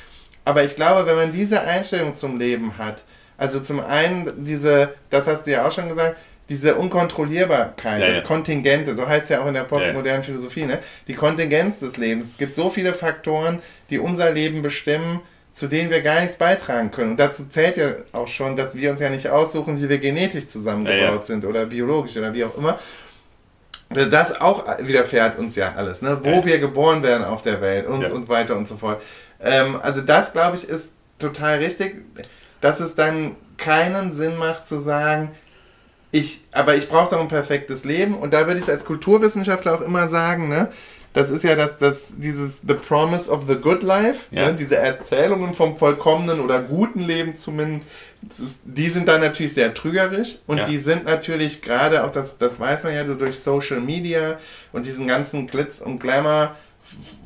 S1: aber ich glaube, wenn man diese Einstellung zum Leben hat, also zum einen diese, das hast du ja auch schon gesagt, diese Unkontrollierbarkeit, ja, das ja. Kontingente, so heißt es ja auch in der postmodernen ja. Philosophie, ne? die Kontingenz des Lebens. Es gibt so viele Faktoren, die unser Leben bestimmen, zu denen wir gar nichts beitragen können. Und dazu zählt ja auch schon, dass wir uns ja nicht aussuchen, wie wir genetisch zusammengebaut sind oder biologisch oder wie auch immer. Das auch widerfährt uns ja alles, ne? wo ja. wir geboren werden auf der Welt und, ja. und weiter und so fort. Ähm, also das, glaube ich, ist total richtig, dass es dann keinen Sinn macht zu sagen, ich, aber ich brauche doch ein perfektes Leben und da würde ich als Kulturwissenschaftler auch immer sagen, ne, das ist ja das, das, dieses The Promise of the Good Life, ja. ne, diese Erzählungen vom vollkommenen oder guten Leben zumindest, die sind dann natürlich sehr trügerisch und ja. die sind natürlich gerade auch, das, das weiß man ja so durch Social Media und diesen ganzen Glitz und Glamour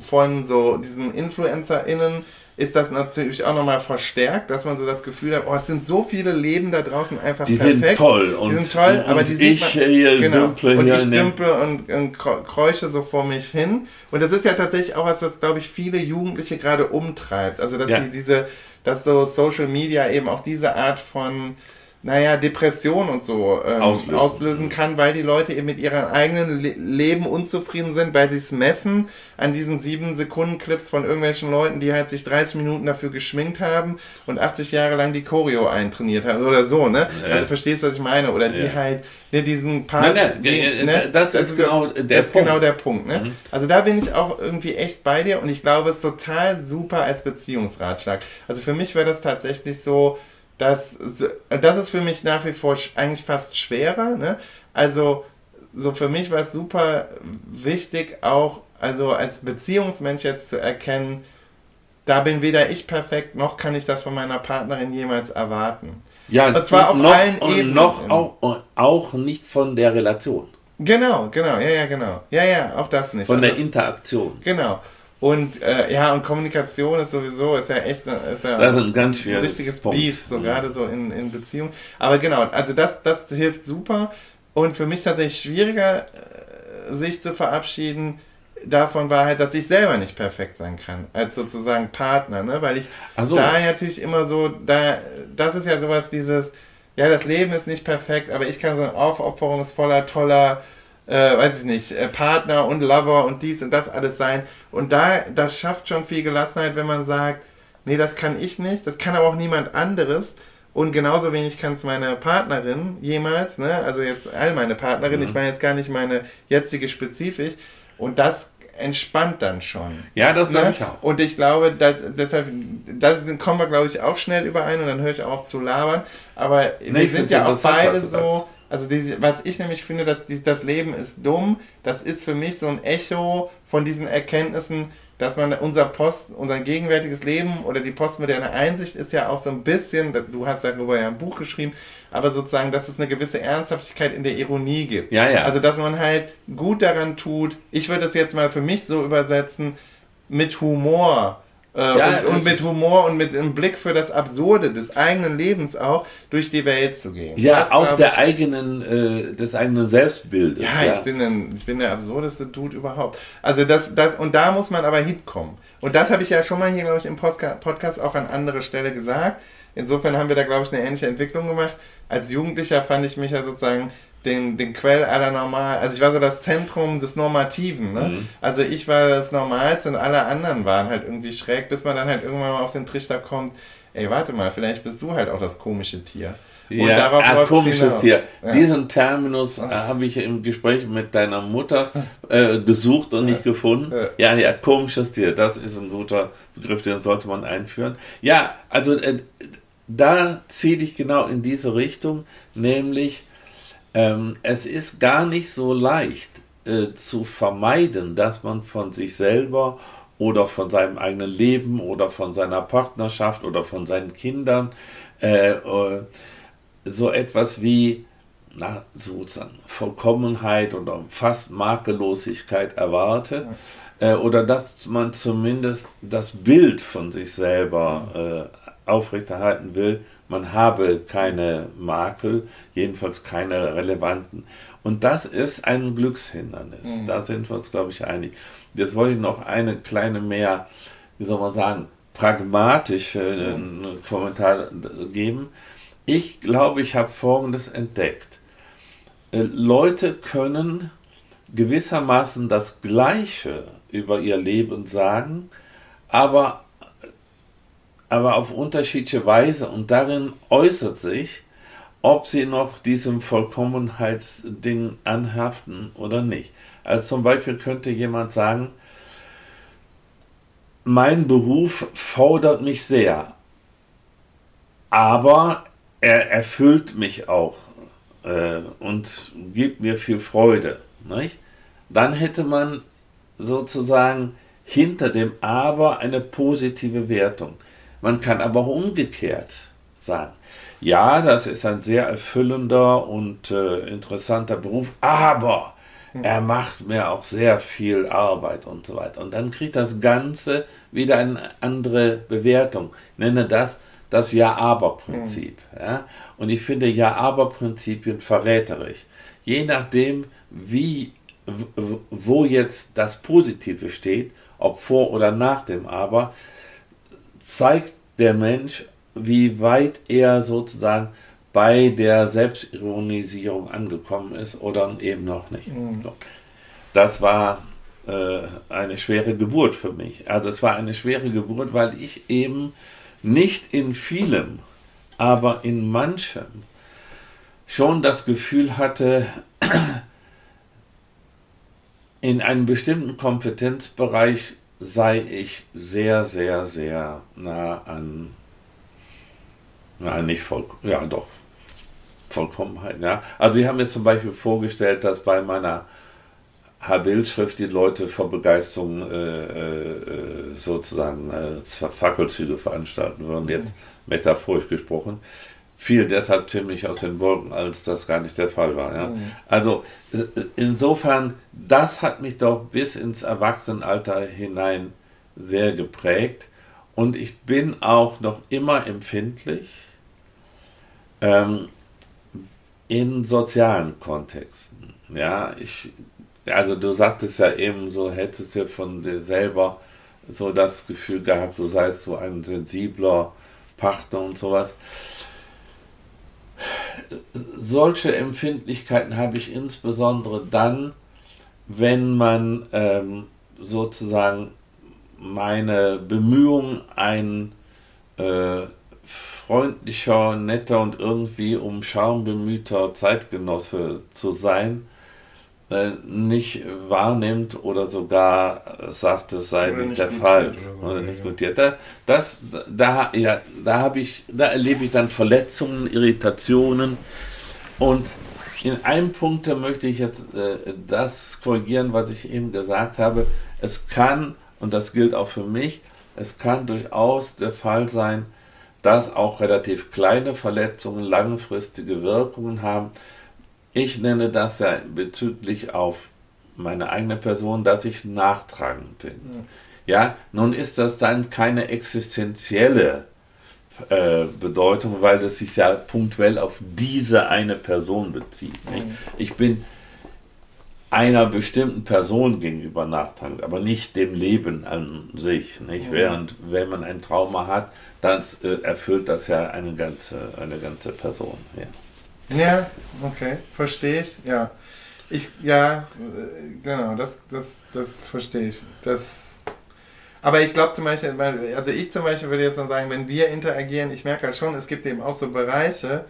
S1: von so diesen InfluencerInnen, ist das natürlich auch nochmal verstärkt, dass man so das Gefühl hat, oh, es sind so viele Leben da draußen einfach
S2: die perfekt. Sind toll und,
S1: die sind toll.
S2: Und,
S1: aber
S2: die ich man, hier genau, dümple
S1: und ich dümple und, und kräusche so vor mich hin. Und das ist ja tatsächlich auch was, was, glaube ich, viele Jugendliche gerade umtreibt. Also, dass ja. sie diese, dass so Social Media eben auch diese Art von naja, Depression und so ähm, auslösen. auslösen. kann, weil die Leute eben mit ihrem eigenen Le Leben unzufrieden sind, weil sie es messen an diesen sieben Sekunden Clips von irgendwelchen Leuten, die halt sich 30 Minuten dafür geschminkt haben und 80 Jahre lang die Choreo eintrainiert haben oder so, ne? Ja. Also verstehst du, was ich meine? Oder die ja. halt ne, diesen
S2: Part, nein, nein, die, ne? das, das, ist genau der
S1: das ist genau der Punkt, ne? Mhm. Also da bin ich auch irgendwie echt bei dir und ich glaube, es ist total super als Beziehungsratschlag. Also für mich wäre das tatsächlich so, das, das ist für mich nach wie vor eigentlich fast schwerer. Ne? Also, so für mich war es super wichtig, auch also als Beziehungsmensch jetzt zu erkennen, da bin weder ich perfekt, noch kann ich das von meiner Partnerin jemals erwarten.
S2: Ja, und zwar auf noch, allen Ebenen. Noch auch, auch nicht von der Relation.
S1: Genau, genau, ja, ja, genau. Ja, ja, auch das nicht.
S2: Von also, der Interaktion.
S1: Genau. Und äh, ja, und Kommunikation ist sowieso, ist ja echt ist ja
S2: das ist ein, ganz
S1: ein richtiges Punkt. Biest, so mhm. gerade so in, in Beziehung. Aber genau, also das, das hilft super. Und für mich tatsächlich schwieriger, äh, sich zu verabschieden, davon war halt, dass ich selber nicht perfekt sein kann, als sozusagen Partner, ne? Weil ich so. da natürlich immer so, da, das ist ja sowas, dieses, ja, das Leben ist nicht perfekt, aber ich kann so ein aufopferungsvoller, toller, äh, weiß ich nicht, äh, Partner und Lover und dies und das alles sein. Und da, das schafft schon viel Gelassenheit, wenn man sagt, nee, das kann ich nicht, das kann aber auch niemand anderes. Und genauso wenig kann es meine Partnerin jemals, ne? also jetzt all meine Partnerin, mhm. ich meine jetzt gar nicht meine jetzige spezifisch. Und das entspannt dann schon.
S2: Ja, das glaube ne? ich auch.
S1: Und ich glaube, dass, deshalb, da kommen wir, glaube ich, auch schnell überein und dann höre ich auch auf zu labern. Aber nee, wir sind ja auch beide so, also die, was ich nämlich finde, dass die, das Leben ist dumm, das ist für mich so ein Echo von diesen Erkenntnissen, dass man unser Post, unser gegenwärtiges Leben oder die postmoderne Einsicht ist ja auch so ein bisschen, du hast darüber ja ein Buch geschrieben, aber sozusagen, dass es eine gewisse Ernsthaftigkeit in der Ironie gibt.
S2: Ja, ja.
S1: Also, dass man halt gut daran tut, ich würde es jetzt mal für mich so übersetzen, mit Humor äh, ja, und, und, mit Humor und mit einem Blick für das Absurde des eigenen Lebens auch durch die Welt zu gehen.
S2: Ja, das, auch der ich, eigenen, äh, des eigenen Selbstbildes.
S1: Ja, ja, Ich, bin ein, ich bin der absurdeste Dude überhaupt. Also das, das, und da muss man aber hinkommen. Und das habe ich ja schon mal hier, glaube ich, im Podcast auch an anderer Stelle gesagt. Insofern haben wir da, glaube ich, eine ähnliche Entwicklung gemacht. Als Jugendlicher fand ich mich ja sozusagen den, den Quell aller Normal. Also ich war so das Zentrum des Normativen. Ne? Mhm. Also ich war das Normalste und alle anderen waren halt irgendwie schräg, bis man dann halt irgendwann mal auf den Trichter kommt, ey, warte mal, vielleicht bist du halt auch das komische Tier.
S2: Und ja, darauf ein komisches Tier. Ja. Diesen Terminus äh, habe ich im Gespräch mit deiner Mutter äh, gesucht und nicht gefunden. Ja. ja, ja, komisches Tier, das ist ein guter Begriff, den sollte man einführen. Ja, also äh, da ziele ich genau in diese Richtung, nämlich ähm, es ist gar nicht so leicht äh, zu vermeiden, dass man von sich selber oder von seinem eigenen Leben oder von seiner Partnerschaft oder von seinen Kindern äh, äh, so etwas wie na, sozusagen Vollkommenheit oder fast Makellosigkeit erwartet. Äh, oder dass man zumindest das Bild von sich selber äh, aufrechterhalten will, man habe keine Makel, jedenfalls keine relevanten. Und das ist ein Glückshindernis. Mhm. Da sind wir uns, glaube ich, einig. Jetzt wollte ich noch eine kleine mehr, wie soll man sagen, pragmatische mhm. Kommentar geben. Ich glaube, ich habe Folgendes entdeckt. Äh, Leute können gewissermaßen das Gleiche über ihr Leben sagen, aber aber auf unterschiedliche Weise und darin äußert sich, ob sie noch diesem Vollkommenheitsding anhaften oder nicht. Also zum Beispiel könnte jemand sagen, mein Beruf fordert mich sehr, aber er erfüllt mich auch äh, und gibt mir viel Freude. Nicht? Dann hätte man sozusagen hinter dem Aber eine positive Wertung. Man kann aber auch umgekehrt sagen, ja, das ist ein sehr erfüllender und äh, interessanter Beruf, aber hm. er macht mir auch sehr viel Arbeit und so weiter. Und dann kriegt das Ganze wieder eine andere Bewertung. Ich nenne das das Ja-Aber-Prinzip. Mhm. Ja? Und ich finde Ja-Aber-Prinzipien verräterisch. Je nachdem, wie, wo jetzt das Positive steht, ob vor oder nach dem Aber, zeigt der Mensch, wie weit er sozusagen bei der Selbstironisierung angekommen ist oder eben noch nicht. Mhm. Das war äh, eine schwere Geburt für mich. Also es war eine schwere Geburt, weil ich eben nicht in vielem, aber in manchem schon das Gefühl hatte, in einem bestimmten Kompetenzbereich sei ich sehr, sehr, sehr nah an, na, nicht voll, ja, doch, Vollkommenheit, ja. Also, sie haben mir zum Beispiel vorgestellt, dass bei meiner Habil-Schrift die Leute vor Begeisterung äh, äh, sozusagen äh, Fackelzüge veranstalten würden, jetzt metaphorisch gesprochen fiel deshalb ziemlich aus den Wolken, als das gar nicht der Fall war. Ja? Mhm. Also äh, insofern, das hat mich doch bis ins Erwachsenenalter hinein sehr geprägt und ich bin auch noch immer empfindlich ähm, in sozialen Kontexten. Ja, ich, also du sagtest ja eben, so hättest du von dir selber so das Gefühl gehabt, du seist so ein sensibler Partner und sowas solche Empfindlichkeiten habe ich insbesondere dann, wenn man ähm, sozusagen meine Bemühungen, ein äh, freundlicher, netter und irgendwie um Charme bemühter Zeitgenosse zu sein, nicht wahrnimmt oder sogar sagt, es sei nicht, nicht, der Fall oder, so, oder nicht ja. Da, das, da, ja, da habe ich, da erlebe ich dann Verletzungen, Irritationen und in einem Punkt möchte ich jetzt äh, das korrigieren, was ich eben gesagt habe. Es kann, und das gilt auch für mich, es kann durchaus der Fall sein, dass auch relativ kleine Verletzungen langfristige Wirkungen haben. Ich nenne das ja bezüglich auf meine eigene Person, dass ich nachtragend bin. Ja, nun ist das dann keine existenzielle äh, Bedeutung, weil das sich ja punktuell auf diese eine Person bezieht. Nicht? Mhm. Ich bin einer bestimmten Person gegenüber nachtragend, aber nicht dem Leben an sich. Nicht? Mhm. Während wenn man ein Trauma hat, dann äh, erfüllt das ja eine ganze, eine ganze Person. Ja.
S1: Ja, okay, verstehe ich, ja. Ich, ja, äh, genau, das, das, das verstehe ich. Das, aber ich glaube zum Beispiel, also ich zum Beispiel würde jetzt mal sagen, wenn wir interagieren, ich merke halt schon, es gibt eben auch so Bereiche,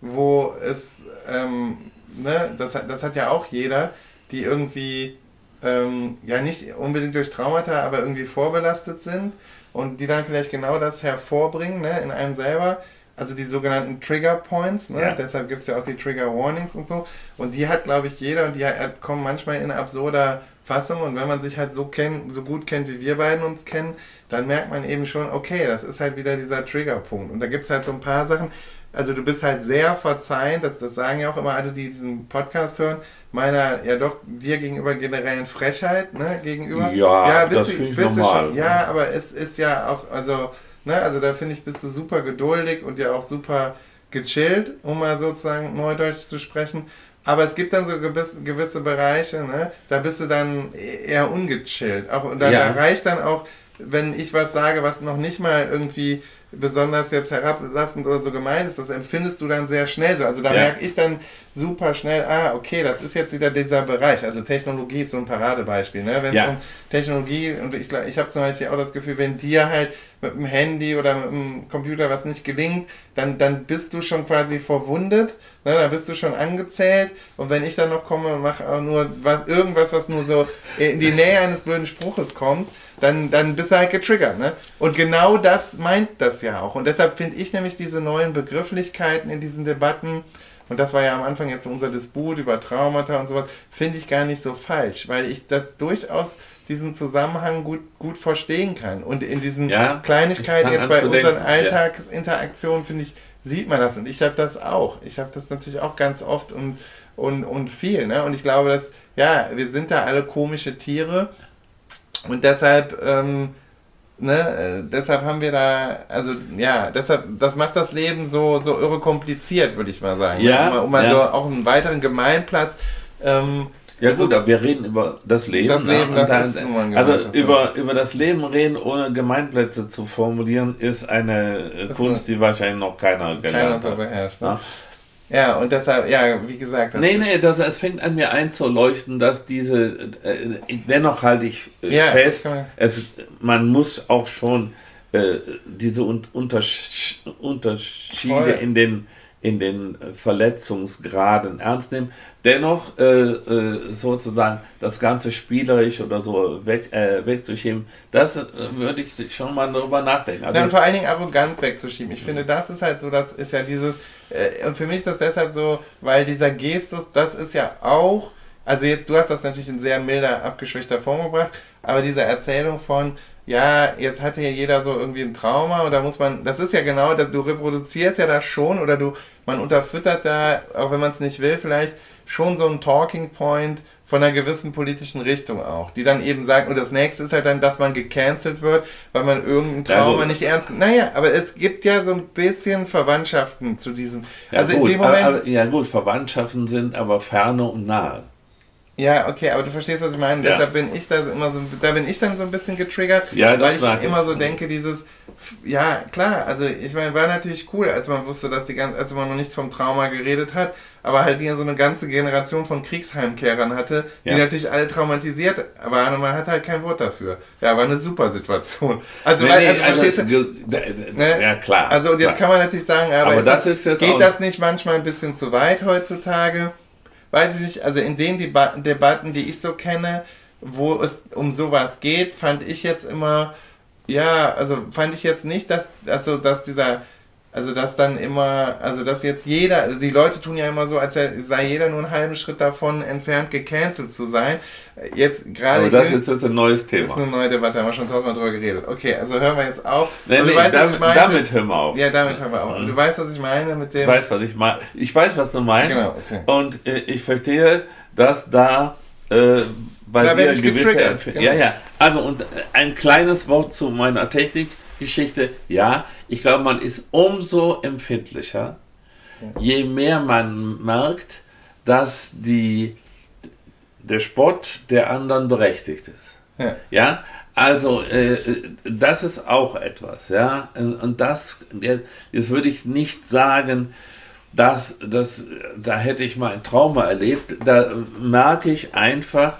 S1: wo es, ähm, ne, das, das hat ja auch jeder, die irgendwie, ähm, ja nicht unbedingt durch Traumata, aber irgendwie vorbelastet sind und die dann vielleicht genau das hervorbringen, ne, in einem selber also die sogenannten Trigger Points, ne? Ja. deshalb gibt es ja auch die Trigger Warnings und so. Und die hat, glaube ich, jeder und die hat, kommen manchmal in absurder Fassung. Und wenn man sich halt so kennt, so gut kennt, wie wir beiden uns kennen, dann merkt man eben schon, okay, das ist halt wieder dieser Triggerpunkt. Und da gibt es halt so ein paar Sachen. Also du bist halt sehr verzeihend, das, das sagen ja auch immer alle, die diesen Podcast hören, meiner ja doch dir gegenüber generellen Frechheit, ne, gegenüber.
S2: Ja, ja das finde ich normal.
S1: Schon, ja, aber es ist ja auch, also Ne? Also da finde ich, bist du super geduldig und ja auch super gechillt, um mal sozusagen Neudeutsch zu sprechen. Aber es gibt dann so gewisse, gewisse Bereiche, ne? da bist du dann eher ungechillt. Auch, und da, ja. da reicht dann auch, wenn ich was sage, was noch nicht mal irgendwie besonders jetzt herablassend oder so gemeint ist, das empfindest du dann sehr schnell so. Also da ja. merke ich dann super schnell, ah, okay, das ist jetzt wieder dieser Bereich. Also Technologie ist so ein Paradebeispiel. Ne? Wenn es ja. um Technologie, und ich, ich habe zum Beispiel auch das Gefühl, wenn dir halt mit dem Handy oder mit dem Computer was nicht gelingt, dann, dann bist du schon quasi verwundet, ne? dann bist du schon angezählt. Und wenn ich dann noch komme und mache auch nur was, irgendwas, was nur so in die Nähe eines blöden Spruches kommt, dann, dann bist du halt getriggert. Ne? Und genau das meint das ja auch. Und deshalb finde ich nämlich diese neuen Begrifflichkeiten in diesen Debatten, und das war ja am Anfang jetzt unser Disput über Traumata und sowas, finde ich gar nicht so falsch, weil ich das durchaus diesen Zusammenhang gut, gut verstehen kann. Und in diesen ja, Kleinigkeiten jetzt bei unseren Alltagsinteraktionen, finde ich, sieht man das. Und ich habe das auch. Ich habe das natürlich auch ganz oft und, und, und viel. Ne? Und ich glaube, dass, ja, wir sind da alle komische Tiere und deshalb, ähm, ne, äh, deshalb haben wir da, also ja, deshalb, das macht das Leben so, so irre kompliziert, würde ich mal sagen.
S2: Ne? Ja,
S1: um, um mal ja. so auch einen weiteren Gemeinplatz. Ähm,
S2: ja gut, aber wir reden über das Leben.
S1: Das Leben,
S2: das
S1: dann, ist
S2: Also über, über das Leben reden, ohne Gemeinplätze zu formulieren, ist eine das Kunst, die wahrscheinlich noch keiner
S1: gelernt keiner so beherrscht. Ne? Ja, und deshalb, ja, wie gesagt.
S2: Nee, nee, das, es fängt an mir einzuleuchten, dass diese, äh, dennoch halte ich äh, ja, fest, es, man muss auch schon äh, diese un Unterschiede Voll. in den in den Verletzungsgraden ernst nehmen. Dennoch äh, äh, sozusagen das Ganze spielerisch oder so weg, äh, wegzuschieben, das äh, würde ich schon mal darüber nachdenken.
S1: Also, Dann vor allen Dingen arrogant wegzuschieben. Ich finde, das ist halt so, das ist ja dieses, äh, und für mich ist das deshalb so, weil dieser Gestus, das ist ja auch, also jetzt, du hast das natürlich in sehr milder, abgeschwächter Form gebracht, aber diese Erzählung von, ja, jetzt hat hier jeder so irgendwie ein Trauma und da muss man, das ist ja genau, du reproduzierst ja das schon oder du, man unterfüttert da, auch wenn man es nicht will, vielleicht schon so ein Talking Point von einer gewissen politischen Richtung auch, die dann eben sagen, und das nächste ist halt dann, dass man gecancelt wird, weil man irgendein Trauma ja, nicht ernst. Naja, aber es gibt ja so ein bisschen Verwandtschaften zu diesem.
S2: Ja, also gut, in dem Moment. Aber, ja gut, Verwandtschaften sind aber ferne und nahe.
S1: Ja, okay, aber du verstehst, was ich meine.
S2: Ja.
S1: Deshalb bin ich da immer so, da bin ich dann so ein bisschen getriggert,
S2: Ja, das
S1: weil ich
S2: ich.
S1: immer so denke, dieses, ja, klar, also ich meine, war natürlich cool, als man wusste, dass die ganze, als man noch nichts vom Trauma geredet hat, aber halt hier so eine ganze Generation von Kriegsheimkehrern hatte, die
S2: Ja.
S1: natürlich alle traumatisiert waren und man hatte halt kein Wort dafür. Ja, war eine super Situation. Also,
S2: Nee,
S1: weil,
S2: nee,
S1: also, verstehst du? Ne?
S2: Ja, klar.
S1: Also und jetzt
S2: klar.
S1: kann man natürlich sagen, aber,
S2: Aber das jetzt
S1: geht
S2: auch-
S1: das nicht manchmal ein bisschen zu weit heutzutage? Weiß ich nicht, also in den Deba Debatten, die ich so kenne, wo es um sowas geht, fand ich jetzt immer, ja, also fand ich jetzt nicht, dass, also dass dieser, also dass dann immer, also dass jetzt jeder, also die Leute tun ja immer so, als sei jeder nur einen halben Schritt davon entfernt, gecancelt zu sein. Jetzt gerade
S2: Aber das ist jetzt ein neues
S1: ist eine
S2: Thema.
S1: neue Debatte, haben wir schon tausendmal drüber geredet. Okay, also hören wir jetzt auf.
S2: Nee, nee,
S1: weißt,
S2: damit, damit hören wir auf.
S1: Ja, damit haben wir auch.
S2: Mhm.
S1: Du weißt, was ich meine mit dem.
S2: Ich weiß, was ich meine. Ich weiß, was du meinst.
S1: Genau, okay.
S2: Und äh, ich verstehe, dass da äh, bei
S1: Da
S2: dir
S1: werde ich
S2: gewisse
S1: genau.
S2: Ja, ja. Also und ein kleines Wort zu meiner Technikgeschichte. Ja, ich glaube, man ist umso empfindlicher, je mehr man merkt, dass die der Spott der anderen berechtigt ist.
S1: Ja.
S2: Ja, also äh, das ist auch etwas, ja. Und das, jetzt würde ich nicht sagen, dass das, da hätte ich mal ein Trauma erlebt. Da merke ich einfach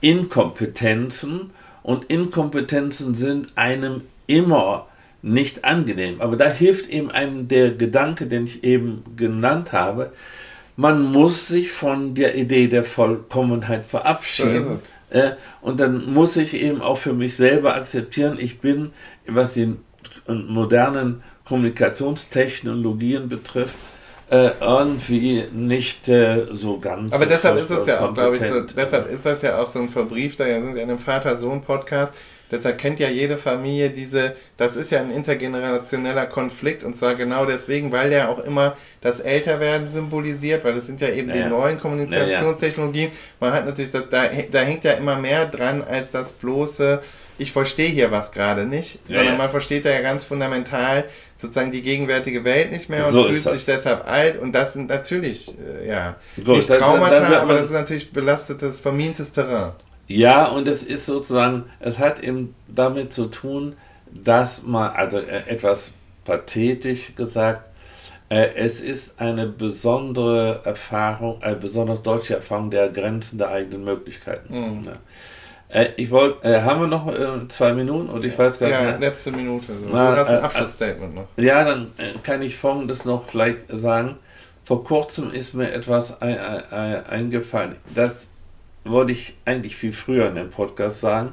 S2: Inkompetenzen und Inkompetenzen sind einem immer nicht angenehm. Aber da hilft eben einem der Gedanke, den ich eben genannt habe. Man muss sich von der Idee der Vollkommenheit verabschieden.
S1: So
S2: Äh, und dann muss ich eben auch für mich selber akzeptieren, ich bin, was die modernen Kommunikationstechnologien betrifft, äh, irgendwie nicht äh, so ganz.
S1: Aber deshalb ist es ja auch, glaube ich, so, deshalb ist das ja auch so ein verbriefter, ja, sind wir in einem Vater-Sohn-Podcast, deshalb kennt ja jede Familie diese, das ist ja ein intergenerationeller Konflikt und zwar genau deswegen, weil der auch immer das Älterwerden symbolisiert, weil das sind ja eben
S2: Ja,
S1: die neuen Kommunikationstechnologien. Man hat natürlich, das, da, da hängt ja immer mehr dran als das bloße, ich verstehe hier was gerade nicht,
S2: Ja,
S1: sondern man versteht da ja ganz fundamental sozusagen die gegenwärtige Welt nicht mehr und
S2: So
S1: fühlt sich deshalb alt und das sind natürlich, äh, ja,
S2: Gut,
S1: nicht
S2: dann-
S1: Traumata,
S2: dann wird
S1: aber das ist natürlich belastetes, vermintes Terrain.
S2: Ja, und es ist sozusagen, es hat eben damit zu tun, dass man, also äh, etwas pathetisch gesagt, äh, es ist eine besondere Erfahrung, eine besonders deutsche Erfahrung der Grenzen der eigenen Möglichkeiten.
S1: Mhm.
S2: Ja. Äh, ich wollte, äh, haben wir noch äh, zwei Minuten und ich weiß gar
S1: Ja,
S2: nicht. mehr.
S1: letzte Minute. So.
S2: Na,
S1: du hast ein
S2: äh,
S1: Abschlussstatement noch.
S2: Ja, dann äh, kann ich Folgendes noch vielleicht sagen. Vor kurzem ist mir etwas ein, ein, ein, eingefallen. Das wollte ich eigentlich viel früher in dem Podcast sagen.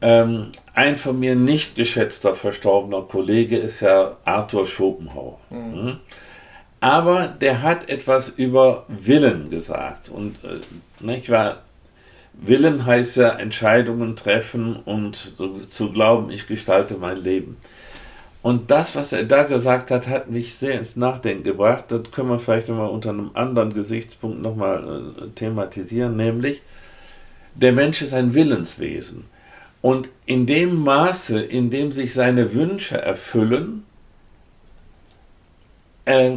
S2: Ähm, ein von mir nicht geschätzter verstorbener Kollege ist ja Arthur Schopenhauer. Mhm. Aber der hat etwas über Willen gesagt. Und äh, nicht wahr? Willen heißt ja Entscheidungen treffen und zu glauben, ich gestalte mein Leben. Und das, was er da gesagt hat, hat mich sehr ins Nachdenken gebracht. Das können wir vielleicht nochmal unter einem anderen Gesichtspunkt nochmal äh, thematisieren, nämlich der Mensch ist ein Willenswesen. Und in dem Maße, in dem sich seine Wünsche erfüllen, äh,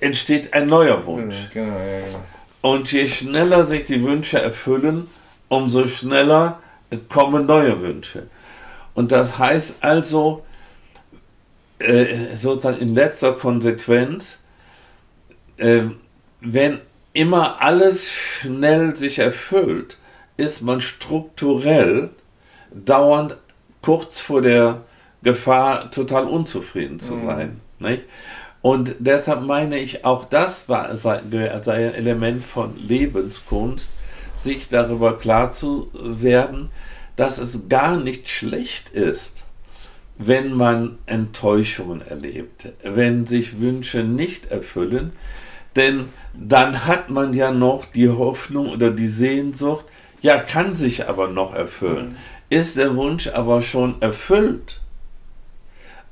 S2: entsteht ein neuer Wunsch.
S1: Genau, ja, genau.
S2: Und je schneller sich die Wünsche erfüllen, umso schneller kommen neue Wünsche. Und das heißt also, äh, sozusagen in letzter Konsequenz, äh, wenn immer alles schnell sich erfüllt, ist man strukturell dauernd kurz vor der Gefahr, total unzufrieden zu sein. Nicht? Und deshalb meine ich, auch das war sei, sei ein Element von Lebenskunst, sich darüber klar zu werden, dass es gar nicht schlecht ist, wenn man Enttäuschungen erlebt, wenn sich Wünsche nicht erfüllen, denn dann hat man ja noch die Hoffnung oder die Sehnsucht, ja, kann sich aber noch erfüllen. Ist der Wunsch aber schon erfüllt,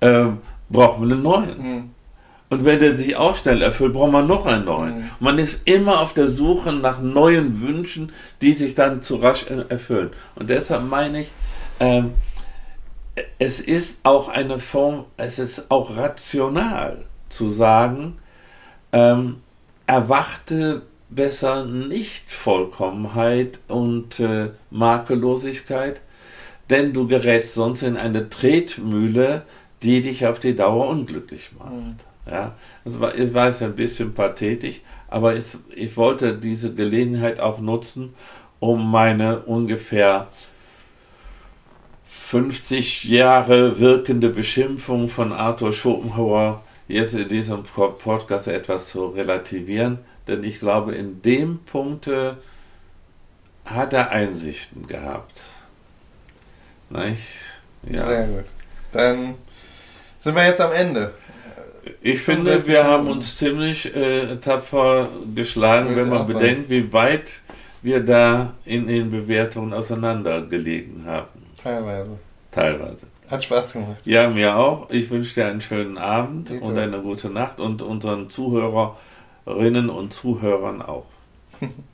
S2: äh, braucht man einen neuen.
S1: Mhm.
S2: Und wenn der sich auch schnell erfüllt, braucht man noch einen neuen.
S1: Mhm.
S2: Man ist immer auf der Suche nach neuen Wünschen, die sich dann zu rasch er- erfüllen. Und deshalb meine ich, ähm, es ist auch eine Form, es ist auch rational zu sagen, ähm, erwarte besser nicht Vollkommenheit und äh, Makellosigkeit, denn du gerätst sonst in eine Tretmühle, die dich auf die Dauer unglücklich macht. Mhm. Ja, das war, ich weiß ein bisschen pathetisch, aber es, ich wollte diese Gelegenheit auch nutzen, um meine ungefähr 50 Jahre wirkende Beschimpfung von Arthur Schopenhauer jetzt in diesem Podcast etwas zu relativieren, denn ich glaube, in dem Punkt hat er Einsichten gehabt.
S1: Nicht? Ja. Sehr gut. Dann sind wir jetzt am Ende.
S2: Ich finde, wir haben uns ziemlich äh, tapfer geschlagen, wenn man bedenkt, wie weit wir da in den Bewertungen auseinandergelegen haben.
S1: Teilweise.
S2: Teilweise.
S1: Hat Spaß gemacht.
S2: Ja, mir auch. Ich wünsche dir einen schönen Abend Dito. und eine gute Nacht und unseren Zuhörerinnen und Zuhörern auch.